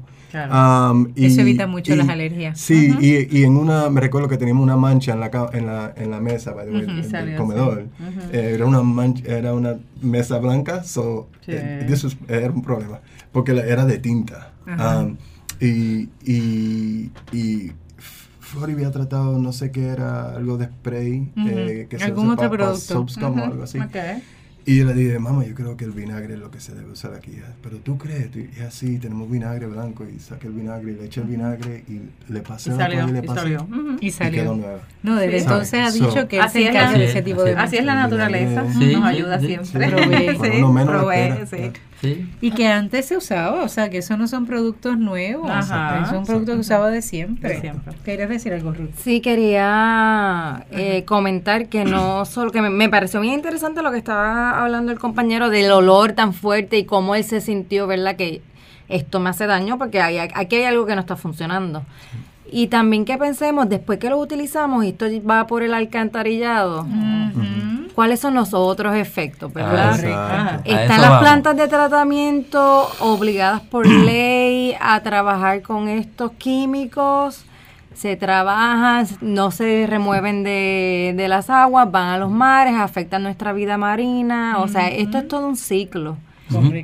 Y- Eso evita mucho y- las alergias. Sí, y, y en una, me recuerdo que teníamos una mancha en la, ca- en la, en la mesa by the way, del Salió, comedor. Eh, era, una mancha, era una mesa blanca, so, Sí. eh, this was- era un problema, porque la- era de tinta. Am, y, y, y Flori había tratado, no sé qué era, algo de spray. Eh, que se Algún usa otro pa- pa producto. soap scum o algo así. ok. Y yo le dije, mamá, yo creo que el vinagre es lo que se debe usar aquí. Pero tú crees, y es así, tenemos vinagre blanco y saqué el vinagre y le eché el vinagre y le pasé Y salió, y le y pasé. salió. Ujú. Y Y quedó salió. nueva. No, desde Sí. entonces ha So- dicho que él Así es la- ese tipo de Así es la naturaleza, Sí, nos ayuda sí, siempre. sí. Provee. Cuando uno menos lo provee. Sí. Sí. Y que antes se usaba, o sea, que eso no son productos nuevos, Ajá. son productos que usaba de siempre. De siempre. ¿Querías decir algo, Ruth? Sí, quería eh, comentar que no solo que me, me pareció bien interesante lo que estaba hablando el compañero del olor tan fuerte y cómo él se sintió, ¿verdad? Que esto me hace daño porque hay, aquí hay algo que no está funcionando. Y también que pensemos, después que lo utilizamos y esto va por el alcantarillado, ¿cuáles son los otros efectos, verdad? Ah, eso Están las vamos. plantas de tratamiento obligadas por ley a trabajar con estos químicos. Se trabajan, no se remueven de, de las aguas, van a los mares, afectan nuestra vida marina. O sea, esto es todo un ciclo.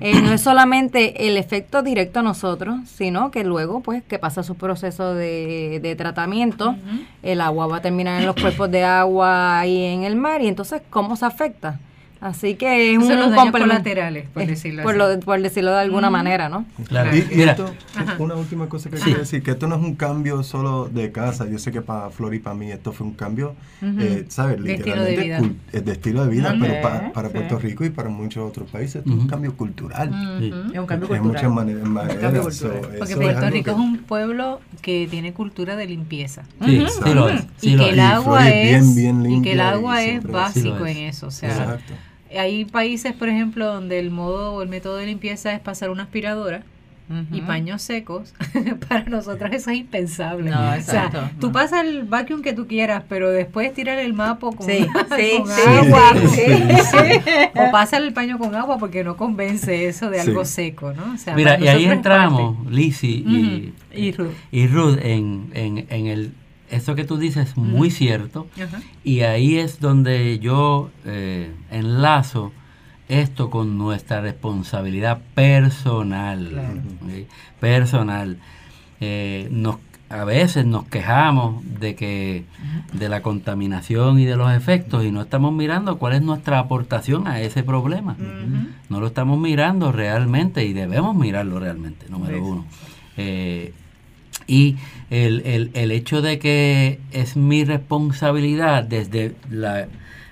Eh, no es solamente el efecto directo a nosotros, sino que luego, pues, que pasa su proceso de, de tratamiento, el agua va a terminar en los cuerpos de agua y en el mar, y entonces, ¿cómo se afecta? Así que es un los daños complemento, colaterales, por decirlo por, así. lo- por decirlo de alguna manera, ¿no? Claro. Y, esto, una última cosa que Sí. quiero decir, que esto no es un cambio solo de casa. Yo sé que para Flor y para mí esto fue un cambio, eh, ¿sabes? De estilo de vida. cul- eh, de estilo de vida, pero pa- para sí. Puerto Rico y para muchos otros países esto es un cambio cultural. Sí. Es un cambio En cultural. muchas maneras. en maneras, so, Porque Puerto Rico que- es un pueblo que tiene cultura de limpieza. Sí, sí lo es. sí y lo que es. el Y agua es bien, y que el agua es básico en eso. O sea, Exacto. Hay países, por ejemplo, donde el modo o el método de limpieza es pasar una aspiradora y paños secos. Para nosotros eso es impensable. No, o sea, exacto, tú pasas el vacuum que tú quieras, pero después tirar el mapo con, Sí, sí, con sí, agua. sí, O pasa el paño con agua porque no convence eso de algo Sí. seco, ¿no? O sea, Mira, y ahí entramos, Lizzie. Y Ruth. y Ruth, en, en, en el, eso que tú dices es muy cierto. Y ahí es donde yo eh, enlazo esto con nuestra responsabilidad personal. Personal. Eh, nos, a veces nos quejamos de que de la contaminación y de los efectos y no estamos mirando cuál es nuestra aportación a ese problema. No lo estamos mirando realmente y debemos mirarlo realmente, número uno. Eh, y el, el, el hecho de que es mi responsabilidad desde la,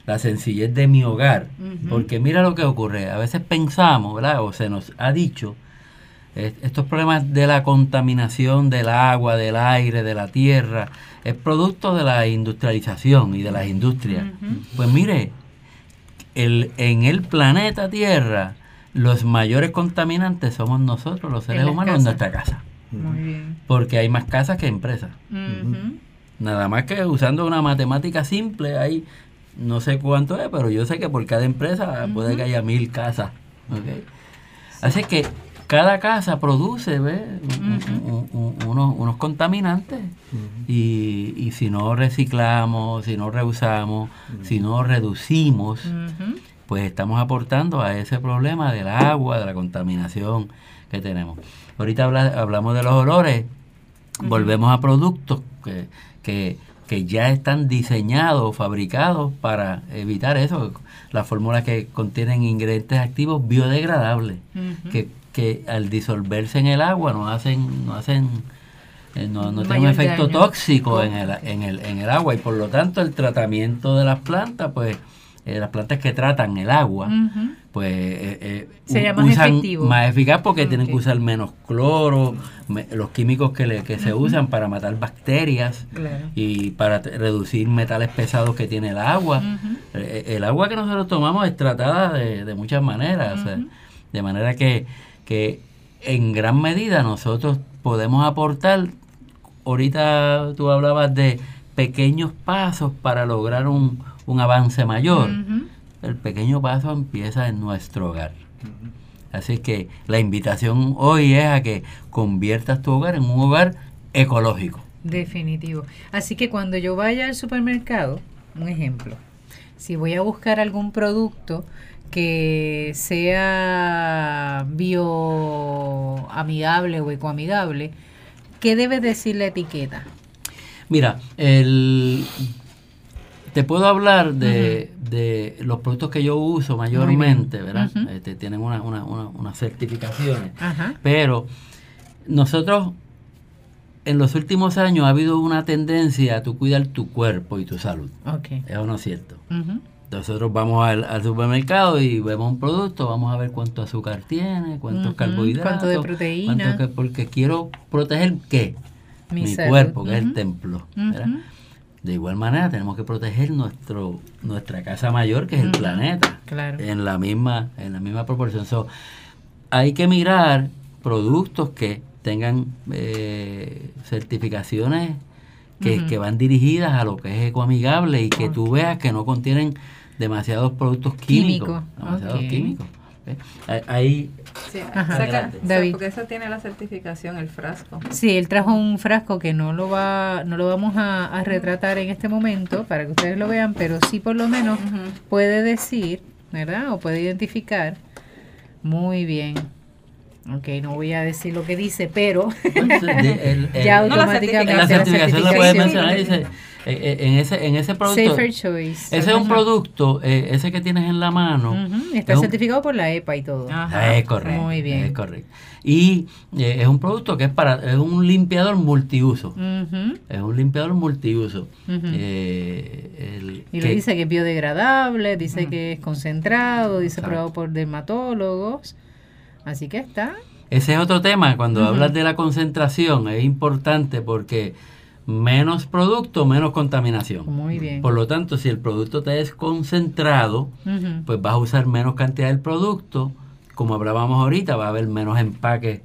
la sencillez de mi hogar, porque mira lo que ocurre, a veces pensamos, ¿verdad? O se nos ha dicho, estos problemas de la contaminación del agua, del aire, de la tierra, es producto de la industrialización y de las industrias. Pues mire, el, en el planeta Tierra, los mayores contaminantes somos nosotros, los seres humanos, en nuestra casa. Muy bien. Porque hay más casas que empresas. Nada más que usando una matemática simple, hay no sé cuánto es, pero yo sé que por cada empresa puede que haya mil casas. ¿ok? Así que cada casa produce ¿ves? Un- un- un- unos, unos contaminantes y, y si no reciclamos, si no reusamos, si no reducimos, pues estamos aportando a ese problema del agua, de la contaminación que tenemos. Ahorita habla- hablamos de los olores, volvemos a productos que, que, que ya están diseñados, fabricados para evitar eso, las fórmulas que contienen ingredientes activos biodegradables, que, que al disolverse en el agua no hacen, no hacen eh, no, no tiene un efecto daño. tóxico en el, en, el, en el agua y por lo tanto el tratamiento de las plantas, pues eh, las plantas que tratan el agua. Pues eh, eh, Sería más usan efectivo. más eficaz porque tienen que usar menos cloro, me- los químicos que, le, que se usan para matar bacterias Claro. y para reducir metales pesados que tiene el agua. Eh, El agua que nosotros tomamos es tratada de, de muchas maneras, o sea, Ujú. de manera que, que en gran medida nosotros podemos aportar, ahorita tú hablabas de pequeños pasos para lograr un, un avance mayor. Ujú. El pequeño paso empieza en nuestro hogar. Así que la invitación hoy es a que conviertas tu hogar en un hogar ecológico. Definitivo. Así que cuando yo vaya al supermercado, un ejemplo, si voy a buscar algún producto que sea bioamigable o ecoamigable, ¿qué debe decir la etiqueta? Mira, el, te puedo hablar de, de los productos que yo uso mayormente, ¿verdad? Este, tienen una- una- una- unas certificaciones. Pero nosotros en los últimos años ha habido una tendencia a tu cuidar tu cuerpo y tu salud. Ok. Eso no es cierto. Nosotros vamos al, al supermercado y vemos un producto, vamos a ver cuánto azúcar tiene, cuántos carbohidratos, cuánto de proteína. cuánto que- porque quiero proteger qué? Mi cuerpo, que es el templo. ¿verdad? De igual manera tenemos que proteger nuestro nuestra casa mayor, que es el planeta, claro. en la misma en la misma proporción. So, hay que mirar productos que tengan eh, certificaciones que, que van dirigidas a lo que es ecoamigable y que tú veas que no contienen demasiados productos químicos. Químico, Demasiados químicos. Ahí Sí, saca- David. porque eso tiene la certificación, el frasco. Sí, él trajo un frasco que no lo va, no lo vamos a, a retratar en este momento para que ustedes lo vean, pero sí por lo menos puede decir, ¿verdad? O puede identificar Muy bien. Ok, no voy a decir lo que dice, pero el- el- ya No, la automáticamente en la certificación la puedes certificación. mencionar, dice, eh, eh, en ese, en ese producto, Safer Choice. ese es un producto, eh, ese que tienes en la mano, Está es un- certificado por la EPA y todo. Ajá. es correcto. Muy bien. Es correcto. Y eh, es un producto que es para, es un limpiador multiuso. Es un limpiador multiuso. Eh, el Y que- lo dice que es biodegradable, dice que es concentrado, dice Exacto. probado por dermatólogos. Así que está. Ese es otro tema. Cuando hablas de la concentración, es importante porque menos producto, menos contaminación. Muy bien. Por lo tanto, si el producto te es concentrado, pues vas a usar menos cantidad del producto. Como hablábamos ahorita, va a haber menos empaque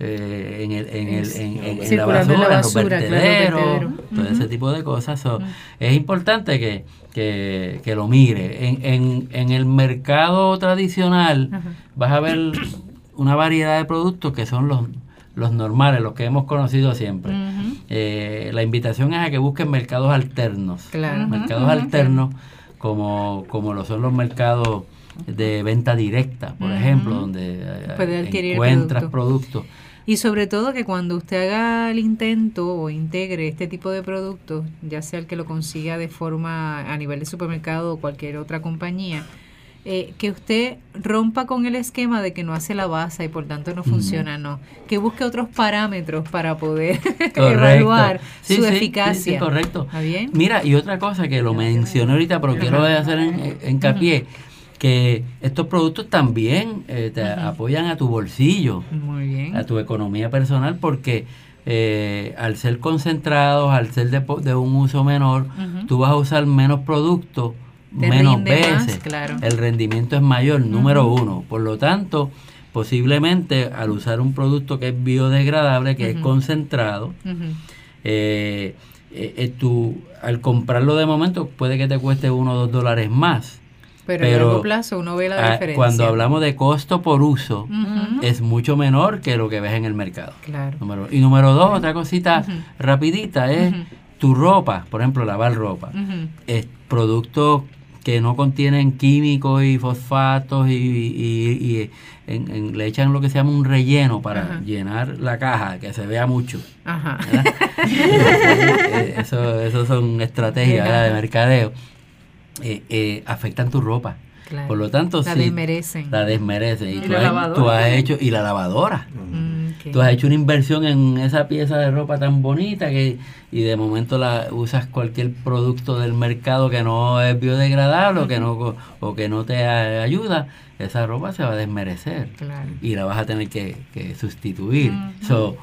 eh, en, el, en, el, en, en- la basura, en los claro, vertederos, vertedero. todo ese tipo de cosas. So, Es importante que, que, que lo mire. En, en, en el mercado tradicional vas a ver una variedad de productos que son los, los normales, los que hemos conocido siempre. Eh, la invitación es a que busquen mercados alternos. Claro. Mercados alternos como, como lo son los mercados de venta directa, por ejemplo, donde eh, encuentras producto. productos. Y sobre todo que cuando usted haga el intento o integre este tipo de productos, ya sea el que lo consiga de forma a nivel de supermercado o cualquier otra compañía, eh, que usted rompa con el esquema de que no hace la base y por tanto no funciona, no. Que busque otros parámetros para poder evaluar Sí, su sí, eficacia. sí, correcto. ¿Está bien? Mira, y otra cosa que lo mencioné ahorita, pero quiero hacer en- hincapié, que estos productos también eh, te apoyan a tu bolsillo. Muy bien. a tu economía personal porque eh, al ser concentrados, al ser de, de un uso menor, Ujú. tú vas a usar menos productos, Te menos más, veces. claro. El rendimiento es mayor, número uno. Por lo tanto, posiblemente al usar un producto que es biodegradable, que es concentrado, eh, eh, eh, tú, al comprarlo de momento puede que te cueste uno o dos dólares más. Pero, a Pero, largo plazo uno ve la diferencia. cuando hablamos de costo por uso, es mucho menor que lo que ves en el mercado. Claro. Número- y número dos, otra cosita Ujú. rapidita es tu ropa, por ejemplo, lavar ropa. Es productos que no contienen químicos y fosfatos y, y- y en- en- le echan lo que se llama un relleno para Ajá. llenar la caja, que se vea mucho. Ajá. eso, eso son estrategias de mercadeo. Eh, eh, afectan tu ropa. Claro. Por lo tanto, La sí, desmerecen. la desmerecen. Y, Y tú, la has, tú hecho, y la lavadora. Mm, ok. Tú has hecho una inversión en esa pieza de ropa tan bonita que y de momento la usas cualquier producto del mercado que no es biodegradable o que no co- o que no te ayuda, esa ropa se va a desmerecer Claro. y la vas a tener que, que sustituir. So,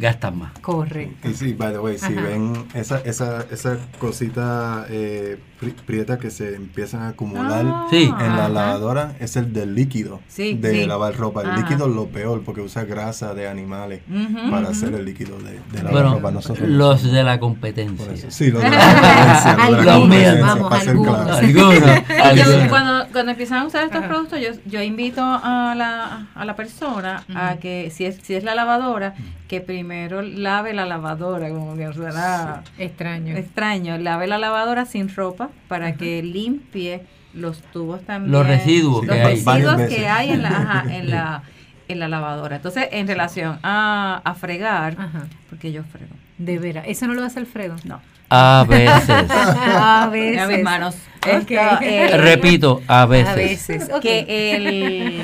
gastas más. Correcto. Y sí, by the way, si Ajá. ven esa, esa, esa cosita eh, pri- prieta que se empiezan a acumular Ah, Sí. en la lavadora, es el del líquido Sí, de sí. lavar ropa. El Ajá. líquido es lo peor porque usa grasa de animales Ujú, para ujú. hacer el líquido de, de lavar Bueno, ropa. Nosotros los de la competencia. Sí, los de la competencia. los de la competencia, míos. Vamos, para ser algunos. claro. Algunos, Yo, algunos. cuando, cuando empiezan a usar estos Ajá. productos, yo, yo invito a la, a la persona a que, si es, si es la lavadora, que primero lave la lavadora, como que suena Extraño. extraño, lave la lavadora sin ropa para que limpie los tubos también. Los residuos Sí, los que hay. residuos que hay en la, ajá, en la, en la lavadora. Entonces, en relación a, a fregar, Ajá. porque yo frego. De veras. ¿Eso no lo hace Alfredo? No. A veces. a veces. A mis manos. Ok. Esto, eh, Repito, a veces. A veces. que el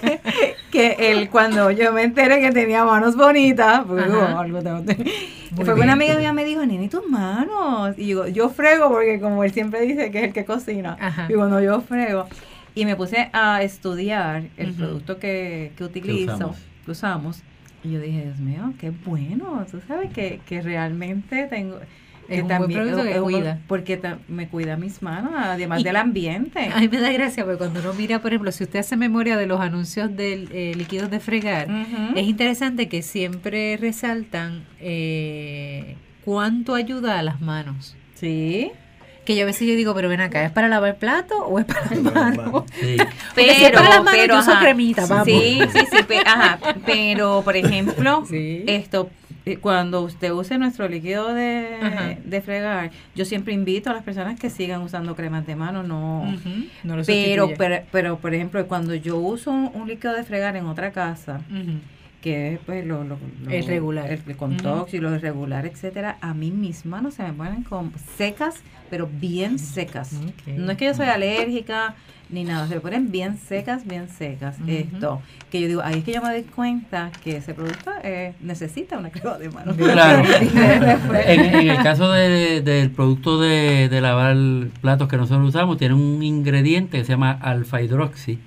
que el cuando yo me enteré que tenía manos bonitas porque Ajá. digo, algo tengo que- Muy fue que una amiga mía me dijo Nini tus manos y digo yo frego porque como él siempre dice que es el que cocina Ajá. digo no yo frego y me puse a estudiar el producto que, que utilizo usamos. que usamos y yo dije Dios mío qué bueno tú sabes que, que realmente tengo Es un buen producto que cuida. porque me cuida mis manos además Y- del ambiente A mí me da gracia porque cuando uno mira, por ejemplo, si usted hace memoria de los anuncios de líquidos de fregar, es interesante que siempre resaltan eh, cuánto ayuda a las manos. Sí. Que yo a veces yo digo, pero ven acá, ¿es para lavar plato o es para las manos? Sí. Porque si es para las manos, yo uso cremita, vamos. Sí, sí, sí, pe- ajá, pero por ejemplo, Sí. esto eh, cuando usted use nuestro líquido de, de fregar, yo siempre invito a las personas que sigan usando cremas de mano, no. No lo pero, pero, pero, por ejemplo, cuando yo uso un, un líquido de fregar en otra casa. Que es pues lo, lo- lo- El regular. el, con tox y lo irregular, etcétera, a mí mis manos se me ponen como secas, pero bien secas. No es que yo soy alérgica ni nada, se me ponen bien secas, bien secas. Esto, que yo digo, ahí es que yo me doy cuenta que ese producto eh, necesita una crema de mano. Claro. En el caso de- del producto de, de lavar platos que nosotros usamos, tiene un ingrediente que se llama alfa hidroxi,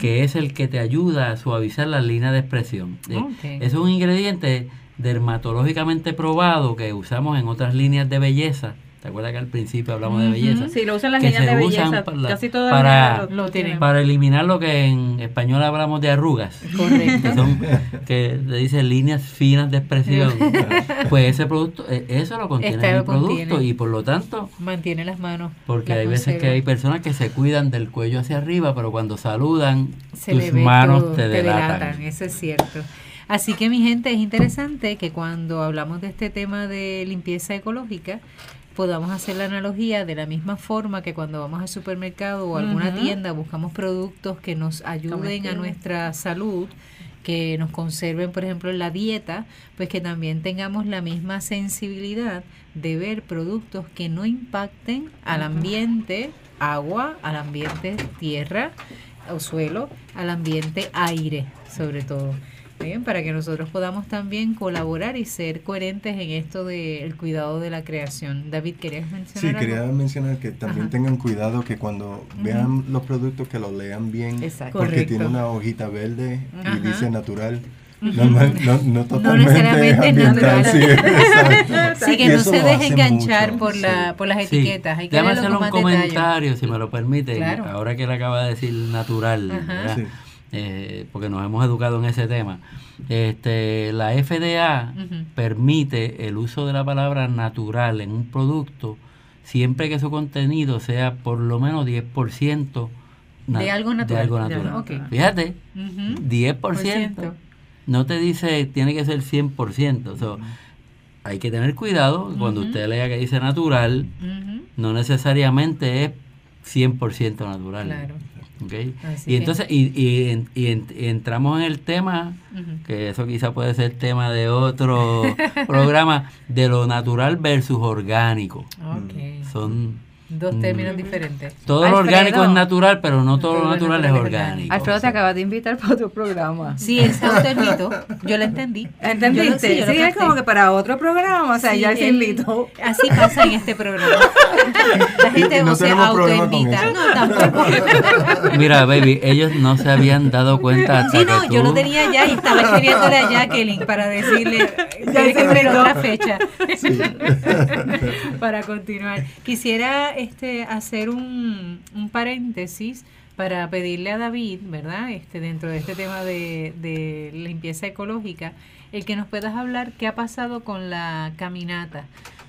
Que es el que te ayuda a suavizar las líneas de expresión. Eh. Es un ingrediente dermatológicamente probado que usamos en otras líneas de belleza. ¿Te acuerdas que al principio hablamos de belleza? Sí, lo usan las que niñas se de usan belleza. para- Casi todas para- Lo tienen. Para eliminar lo que en español hablamos de arrugas. Correcto. que son que le dice líneas finas de expresión pues ese producto eh, eso lo contiene Este lo producto contiene. y por lo tanto Mantiene las manos. porque las hay veces que hay personas que se cuidan del cuello hacia arriba pero cuando saludan se tus manos todo, te delatan, eso es cierto. Así que mi gente, es interesante que cuando hablamos de este tema de limpieza ecológica, podamos hacer la analogía de la misma forma que cuando vamos al supermercado o a alguna tienda buscamos productos que nos ayuden a nuestra salud, que nos conserven, por ejemplo, en la dieta, pues que también tengamos la misma sensibilidad de ver productos que no impacten al ambiente agua, al ambiente tierra o suelo, al ambiente aire, sobre todo. Bien, para que nosotros podamos también colaborar y ser coherentes en esto del cuidado de la creación. David, ¿querías mencionar Sí, algo? quería mencionar que también Ajá. tengan cuidado que cuando vean los productos que los lean bien, Exacto. porque Correcto. tiene una hojita verde y Ajá. dice natural. Normal- no, no totalmente necesariamente ambiental, natural. sí. Sí, que Y no se deje enganchar mucho, por, la, sí. por las Sí. etiquetas. Hay que Déjame hacer un más detalle. comentario si me lo permite Claro. ahora que él acaba de decir natural. Sí. Eh, porque nos hemos educado en ese tema este la FDA permite el uso de la palabra natural en un producto siempre que su contenido sea por lo menos 10% na- De algo natural. de algo natural. Fíjate, Ujú. 10%. Por ciento. No te dice tiene que ser 100%. So, hay que tener cuidado cuando usted lea que dice natural, no necesariamente es 100% natural. Claro. Y entonces, y, y y en- y entramos en el tema, que eso quizá puede ser tema de otro programa, de lo natural versus orgánico. Ok. Son Dos Mm. términos diferentes. todo lo Alfredo. orgánico es natural, pero no todo Todo lo lo natural es natural es orgánico. Alfredo, te acabas de invitar para otro programa. Sí, ese autoinvito, yo lo entendí. ¿Entendiste? Yo lo- sí, yo lo sí, es como que para otro programa, o sea, Sí, ya se invitó. Así pasa en este programa. La gente Y no se autoinvita. No, tampoco. Mira, baby, ellos no se habían dado cuenta hasta Sí, no, que yo tú- lo tenía ya y estaba escribiéndole a Jacqueline para decirle Ya tiene que otra fecha Sí. para continuar. Quisiera este hacer un, un paréntesis para pedirle a David, ¿verdad? Este dentro de este tema de, de limpieza ecológica, el que nos puedas hablar qué ha pasado con la caminata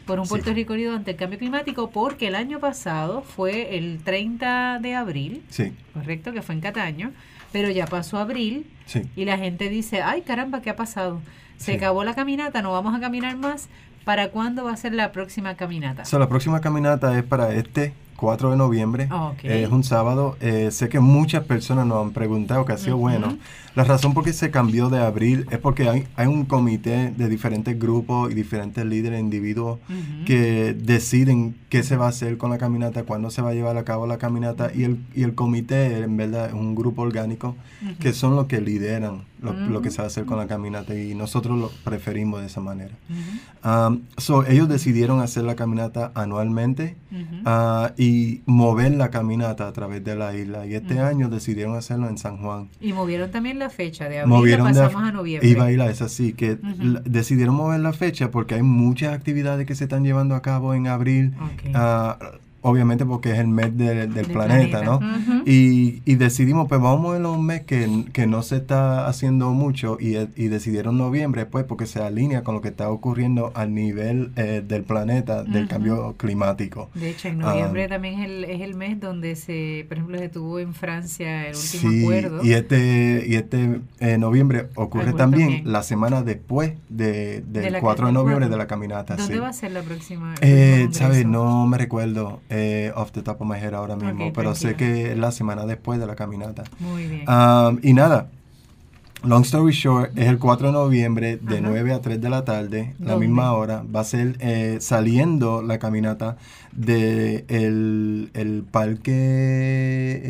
por un Sí. Puerto Rico unido ante el cambio climático, porque el año pasado fue el 30 de abril, Sí, correcto, que fue en Cataño, pero ya pasó abril sí. y la gente dice, ay caramba, ¿qué ha pasado? Se Sí. acabó la caminata, no vamos a caminar más. ¿Para cuándo va a ser la próxima caminata? So, la próxima caminata es para este 4 de noviembre. Es un sábado. Eh, sé que muchas personas nos han preguntado, que ha sido bueno. La razón por qué se cambió de abril es porque hay, hay un comité de diferentes grupos y diferentes líderes individuos que deciden qué se va a hacer con la caminata, cuándo se va a llevar a cabo la caminata y el, y el comité en verdad es un grupo orgánico que son los que lideran lo, lo que se va a hacer con la caminata y nosotros lo preferimos de esa manera. Ujú. Um, so, ellos decidieron hacer la caminata anualmente Ujú. ah, y mover la caminata a través de la isla y este Ujú. año decidieron hacerlo en San Juan. Y movieron también la fecha de abril, Movieron la de- pasamos a noviembre. Iba a ir a esa, sí, que la- decidieron mover la fecha porque hay muchas actividades que se están llevando a cabo en abril. Ok. Obviamente porque es el mes de- del Del planeta, planeta. ¿no? Y, y decidimos, pues vamos a moverlo a un mes que, que no se está haciendo mucho y, y decidieron noviembre, pues porque se alinea con lo que está ocurriendo al nivel eh, del planeta, del cambio climático. De hecho, en noviembre Ah. también es el, es el mes donde se, por ejemplo, se tuvo en Francia el último Sí, acuerdo. y este, y este eh, noviembre ocurre también, también. la semana después de, del De la 4 de noviembre de la caminata. ¿Dónde sí. va a ser la próxima? Eh, ¿Sabes? No me recuerdo eh, off the top of my head ahora mismo, pero sé que es la semana después de la caminata. Muy bien. Um, y nada, long story short, es el 4 de noviembre de Ajá. 9 a 3 de la tarde, la misma hora. Va a ser eh, saliendo la caminata de el, el parque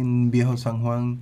en Viejo San Juan.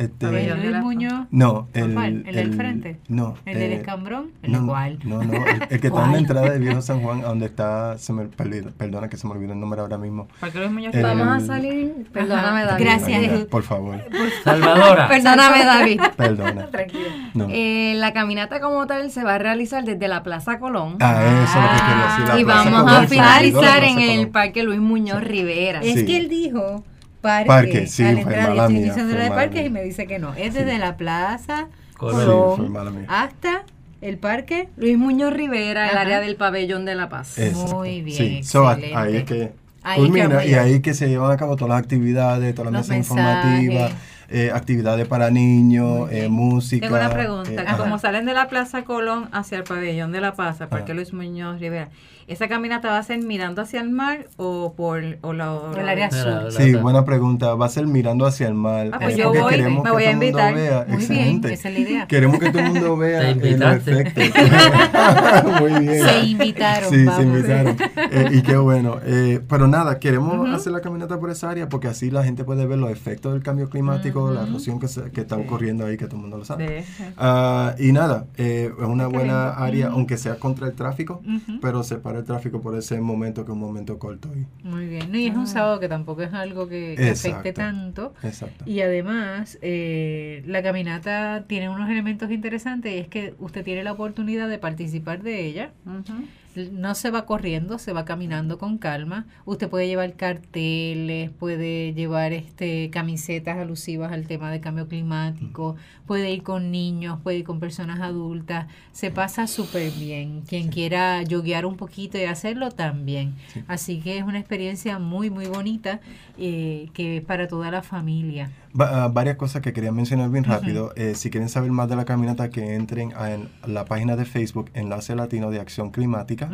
Este, A ver, Pabellón de Luis la- Muñoz, no, el, ¿Cuál? ¿El del frente? No. el del eh, escambrón, el no, cual. no, no, el, el que está en la entrada de Viejo San Juan, a donde está, se me perdona que se me olvidó el nombre ahora mismo. ¿Para qué los Muñoz El- Vamos a salir. Perdóname, David. gracias. Por favor, Salvadora. Perdóname, David. perdona. Tranquila. No. Eh, la caminata como tal se va a realizar desde la Plaza Colón. Ah, eso es lo que quería decir. la y Plaza vamos Colón, a finalizar en el. Parque Luis Muñoz Rivera. Es Sí. que él dijo parque, Parque, sí, a la entrada. Yo mala estoy mía, diciendo de parques y me dice que no. Es desde la plaza Colón. Sí, hasta el parque. Luis Muñoz Rivera, el área del pabellón de la paz. Exacto. Muy bien, Sí, so, ahí es que Ahí culmina y ahí que se llevan a cabo todas las actividades, todas las Los mesas mensajes. informativas, eh, actividades para niños, eh, música. Tengo una pregunta. eh. Como salen de la Plaza Colón hacia el pabellón de la Paz, Parque. Luis Muñoz Rivera, ¿esa caminata va a ser mirando hacia el mar o por o la, o El área sur. Sí, buena pregunta. Va a ser mirando hacia el mar. Ah, pues eh, yo porque voy, me voy a invitar. vea. Muy bien, Excelente. esa es la idea. Queremos que todo el mundo vea los efectos. Muy bien. Se invitaron, Sí, vamos. se invitaron. Eh, y qué bueno. Eh, pero nada, queremos hacer la caminata por esa área porque así la gente puede ver los efectos del cambio climático, la erosión que, se- que está ocurriendo ahí, que todo el mundo lo sabe. Sí. Ah, y nada, eh, es una buena área, aunque sea contra el tráfico, pero se para el tráfico por ese momento que es un momento corto. Y, Muy bien. No, y es un sábado que tampoco es algo que, que afecte Exacto. tanto. exacto. Y además, eh, la caminata tiene unos elementos interesantes y es que usted tiene la oportunidad de participar de ella. Ujú. No se va corriendo, se va caminando con calma. Usted puede llevar carteles, puede llevar este camisetas alusivas al tema de cambio climático, puede ir con niños, puede ir con personas adultas. Se pasa súper bien. Quien quiera yoguear un poquito y hacerlo también. Sí. Así que es una experiencia muy, muy bonita eh, que es para toda la familia. Va- ah, varias cosas que quería mencionar bien rápido. Eh, si quieren saber más de la caminata, que entren a en la página de Facebook Enlace Latino de Acción Climática.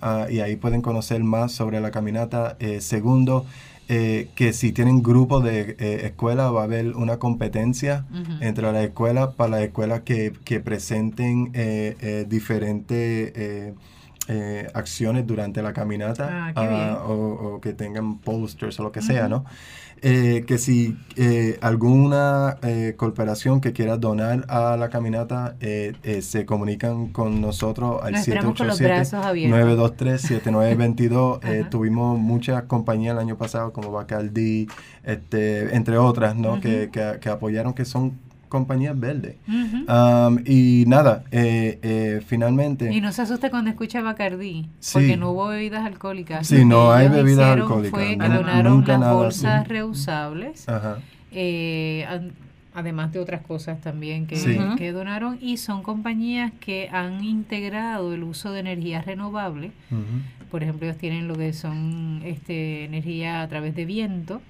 Ah, y ahí pueden conocer más sobre la caminata. Eh, segundo, eh, que si tienen grupo de eh, escuela va a haber una competencia entre las escuelas para las escuelas que, que presenten eh, diferentes eh, acciones durante la caminata Ah, o que tengan posters o lo que sea, ¿no? Eh, que si eh, alguna eh, corporación que quiera donar a la caminata eh, eh, se comunican con nosotros al Nos esperamos con los brazos abiertos. 923-7922. eh, tuvimos muchas compañías el año pasado como Bacardi, este, entre otras, ¿no? Que, que- que apoyaron, que son compañías verdes. Um, y nada, eh, eh, finalmente... Y no se asuste cuando escuche Bacardí, Sí. porque no hubo bebidas alcohólicas. Sí, no hay bebidas alcohólicas, Fue que donaron nunca las nada, bolsas sí. reusables, Ajá. eh, ad- además de otras cosas también que, Sí. que donaron, y son compañías que han integrado el uso de energías renovables. ujú, Por ejemplo, ellos tienen lo que son este, energía a través de viento,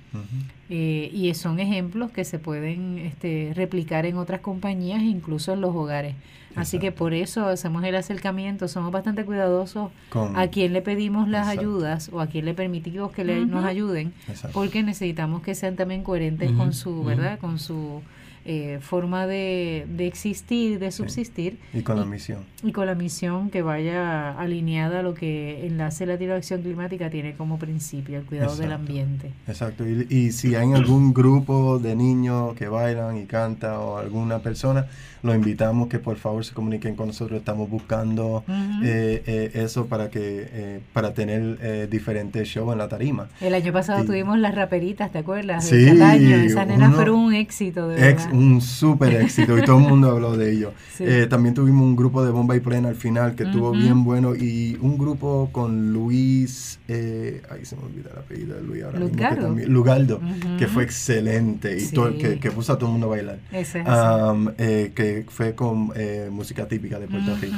eh, y son ejemplos que se pueden este, replicar en otras compañías, incluso en los hogares. Así que por eso hacemos el acercamiento, somos bastante cuidadosos Con- a quién le pedimos las Exacto. ayudas o a quién le permitimos que le- nos ayuden, Exacto. porque necesitamos que sean también coherentes con su. ¿verdad? Con su eh, forma de, de existir, de subsistir Y con la misión. y con la misión que vaya alineada a lo que Enlace Latino de Acción Climática tiene como principio, el cuidado del ambiente. Exacto. Y, y si hay algún grupo de niños que bailan y cantan o alguna persona, los invitamos que por favor se comuniquen con nosotros. Estamos buscando eh, eh, eso para que eh, para tener eh, diferentes shows en la tarima. El año pasado Y- tuvimos las raperitas, ¿te acuerdas? Sí, Cataño. Nenas uno- fueron un éxito, de Ex- verdad. Un súper éxito y todo el mundo habló de ello. Sí. Eh, también tuvimos un grupo de bomba y plena al final que estuvo Ujú. bien bueno y un grupo con Luis, eh, ay se me olvida el apellido de Luis ahora mismo, que Lugardo. también- Lugaldo, Ujú. que fue excelente y Sí. todo- que, que puso a todo el mundo a bailar. Ese. Am, eh, que fue con eh, música típica de Puerto Ujú. Rico.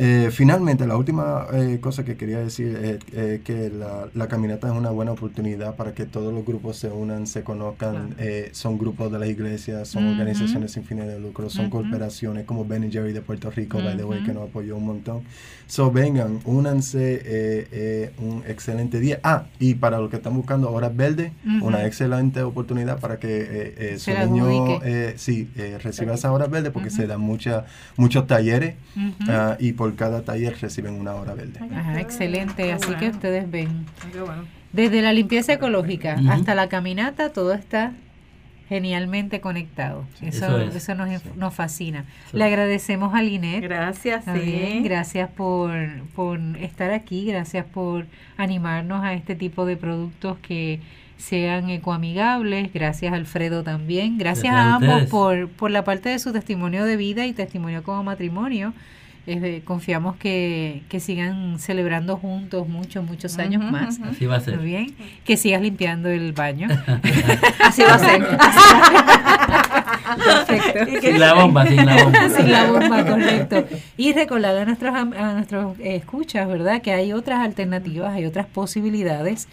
Eh, finalmente, la última eh, cosa que quería decir es eh, que la, la caminata es una buena oportunidad para que todos los grupos se unan, se conozcan. Claro. eh, son grupos de la iglesia, son Ujú. organizaciones sin fines de lucro, son Ujú. corporaciones como Ben Jerry de Puerto Rico, by the way, que nos apoyó un montón. So, vengan, únanse, eh, eh, un excelente día. Ah, y para los que están buscando horas verdes, una excelente oportunidad para que su Se niño sí, reciba esas horas verdes porque se dan mucha, muchos talleres ah, y por cada taller reciben una hora verde. Ajá, excelente. Qué Así que ustedes ven. Qué bueno. Desde la limpieza ecológica hasta la caminata, todo está genialmente conectado. Eso, Eso eso, es, nos, sí. nos fascina. Sí. Le agradecemos a Linet. Gracias, sí. Gracias por, por estar aquí, gracias por animarnos a este tipo de productos que sean ecoamigables, gracias Alfredo también, gracias Gracias a ambos por, por la parte de su testimonio de vida y testimonio como matrimonio. Eh, confiamos que, que sigan celebrando juntos muchos, muchos años más. Así va a ser. Muy bien. Que sigas limpiando el baño. Así va a ser. Perfecto. Sin la bomba, sin la bomba. Sin la bomba, correcto. Y recordar a nuestros, am- a nuestros eh, escuchas, ¿verdad? Que hay otras alternativas, hay otras posibilidades,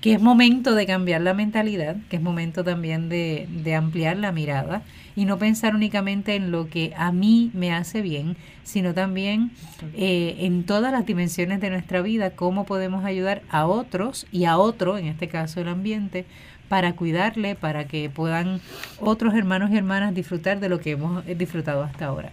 que es momento de cambiar la mentalidad, que es momento también de, de ampliar la mirada y no pensar únicamente en lo que a mí me hace bien, sino también eh, en todas las dimensiones de nuestra vida, cómo podemos ayudar a otros y a otro, en este caso el ambiente, para cuidarle, para que puedan otros hermanos y hermanas disfrutar de lo que hemos eh, disfrutado hasta ahora.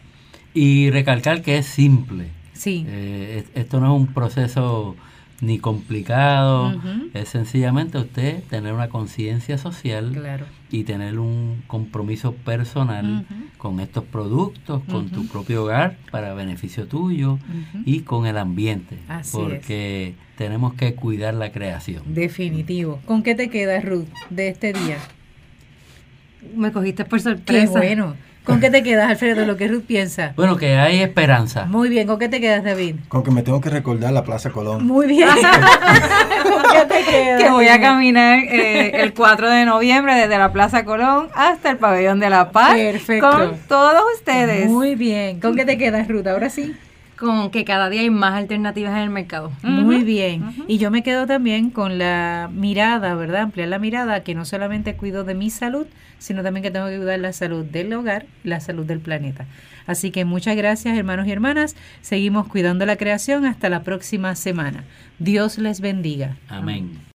Y recalcar que es simple. Sí. Eh, es- esto no es un proceso ni complicado, es sencillamente usted tener una conciencia social Claro. y tener un compromiso personal con estos productos, con tu propio hogar para beneficio tuyo y con el ambiente, Así porque tenemos que cuidar la creación. Definitivo. ¿Con qué te quedas, Ruth, de este día? Me cogiste por Qué sorpresa. bueno. ¿Con qué te quedas, Alfredo, lo que Ruth piensa? Bueno, que hay esperanza. Muy bien. ¿Con qué te quedas, David? Con que me tengo que recordar la Plaza Colón. Muy bien. ¿Con qué te quedas? que voy a caminar eh, el 4 de noviembre desde la Plaza Colón hasta el Pabellón de la Paz Perfecto. con todos ustedes. Muy bien. ¿Con qué te quedas, Ruth? Ahora sí. Con que cada día hay más alternativas en el mercado. Muy bien. Y yo me quedo también con la mirada, ¿verdad? Ampliar la mirada, que no solamente cuido de mi salud, sino también que tengo que cuidar la salud del hogar y la salud del planeta. Así que muchas gracias, hermanos y hermanas. Seguimos cuidando la creación hasta la próxima semana. Dios les bendiga. Amén.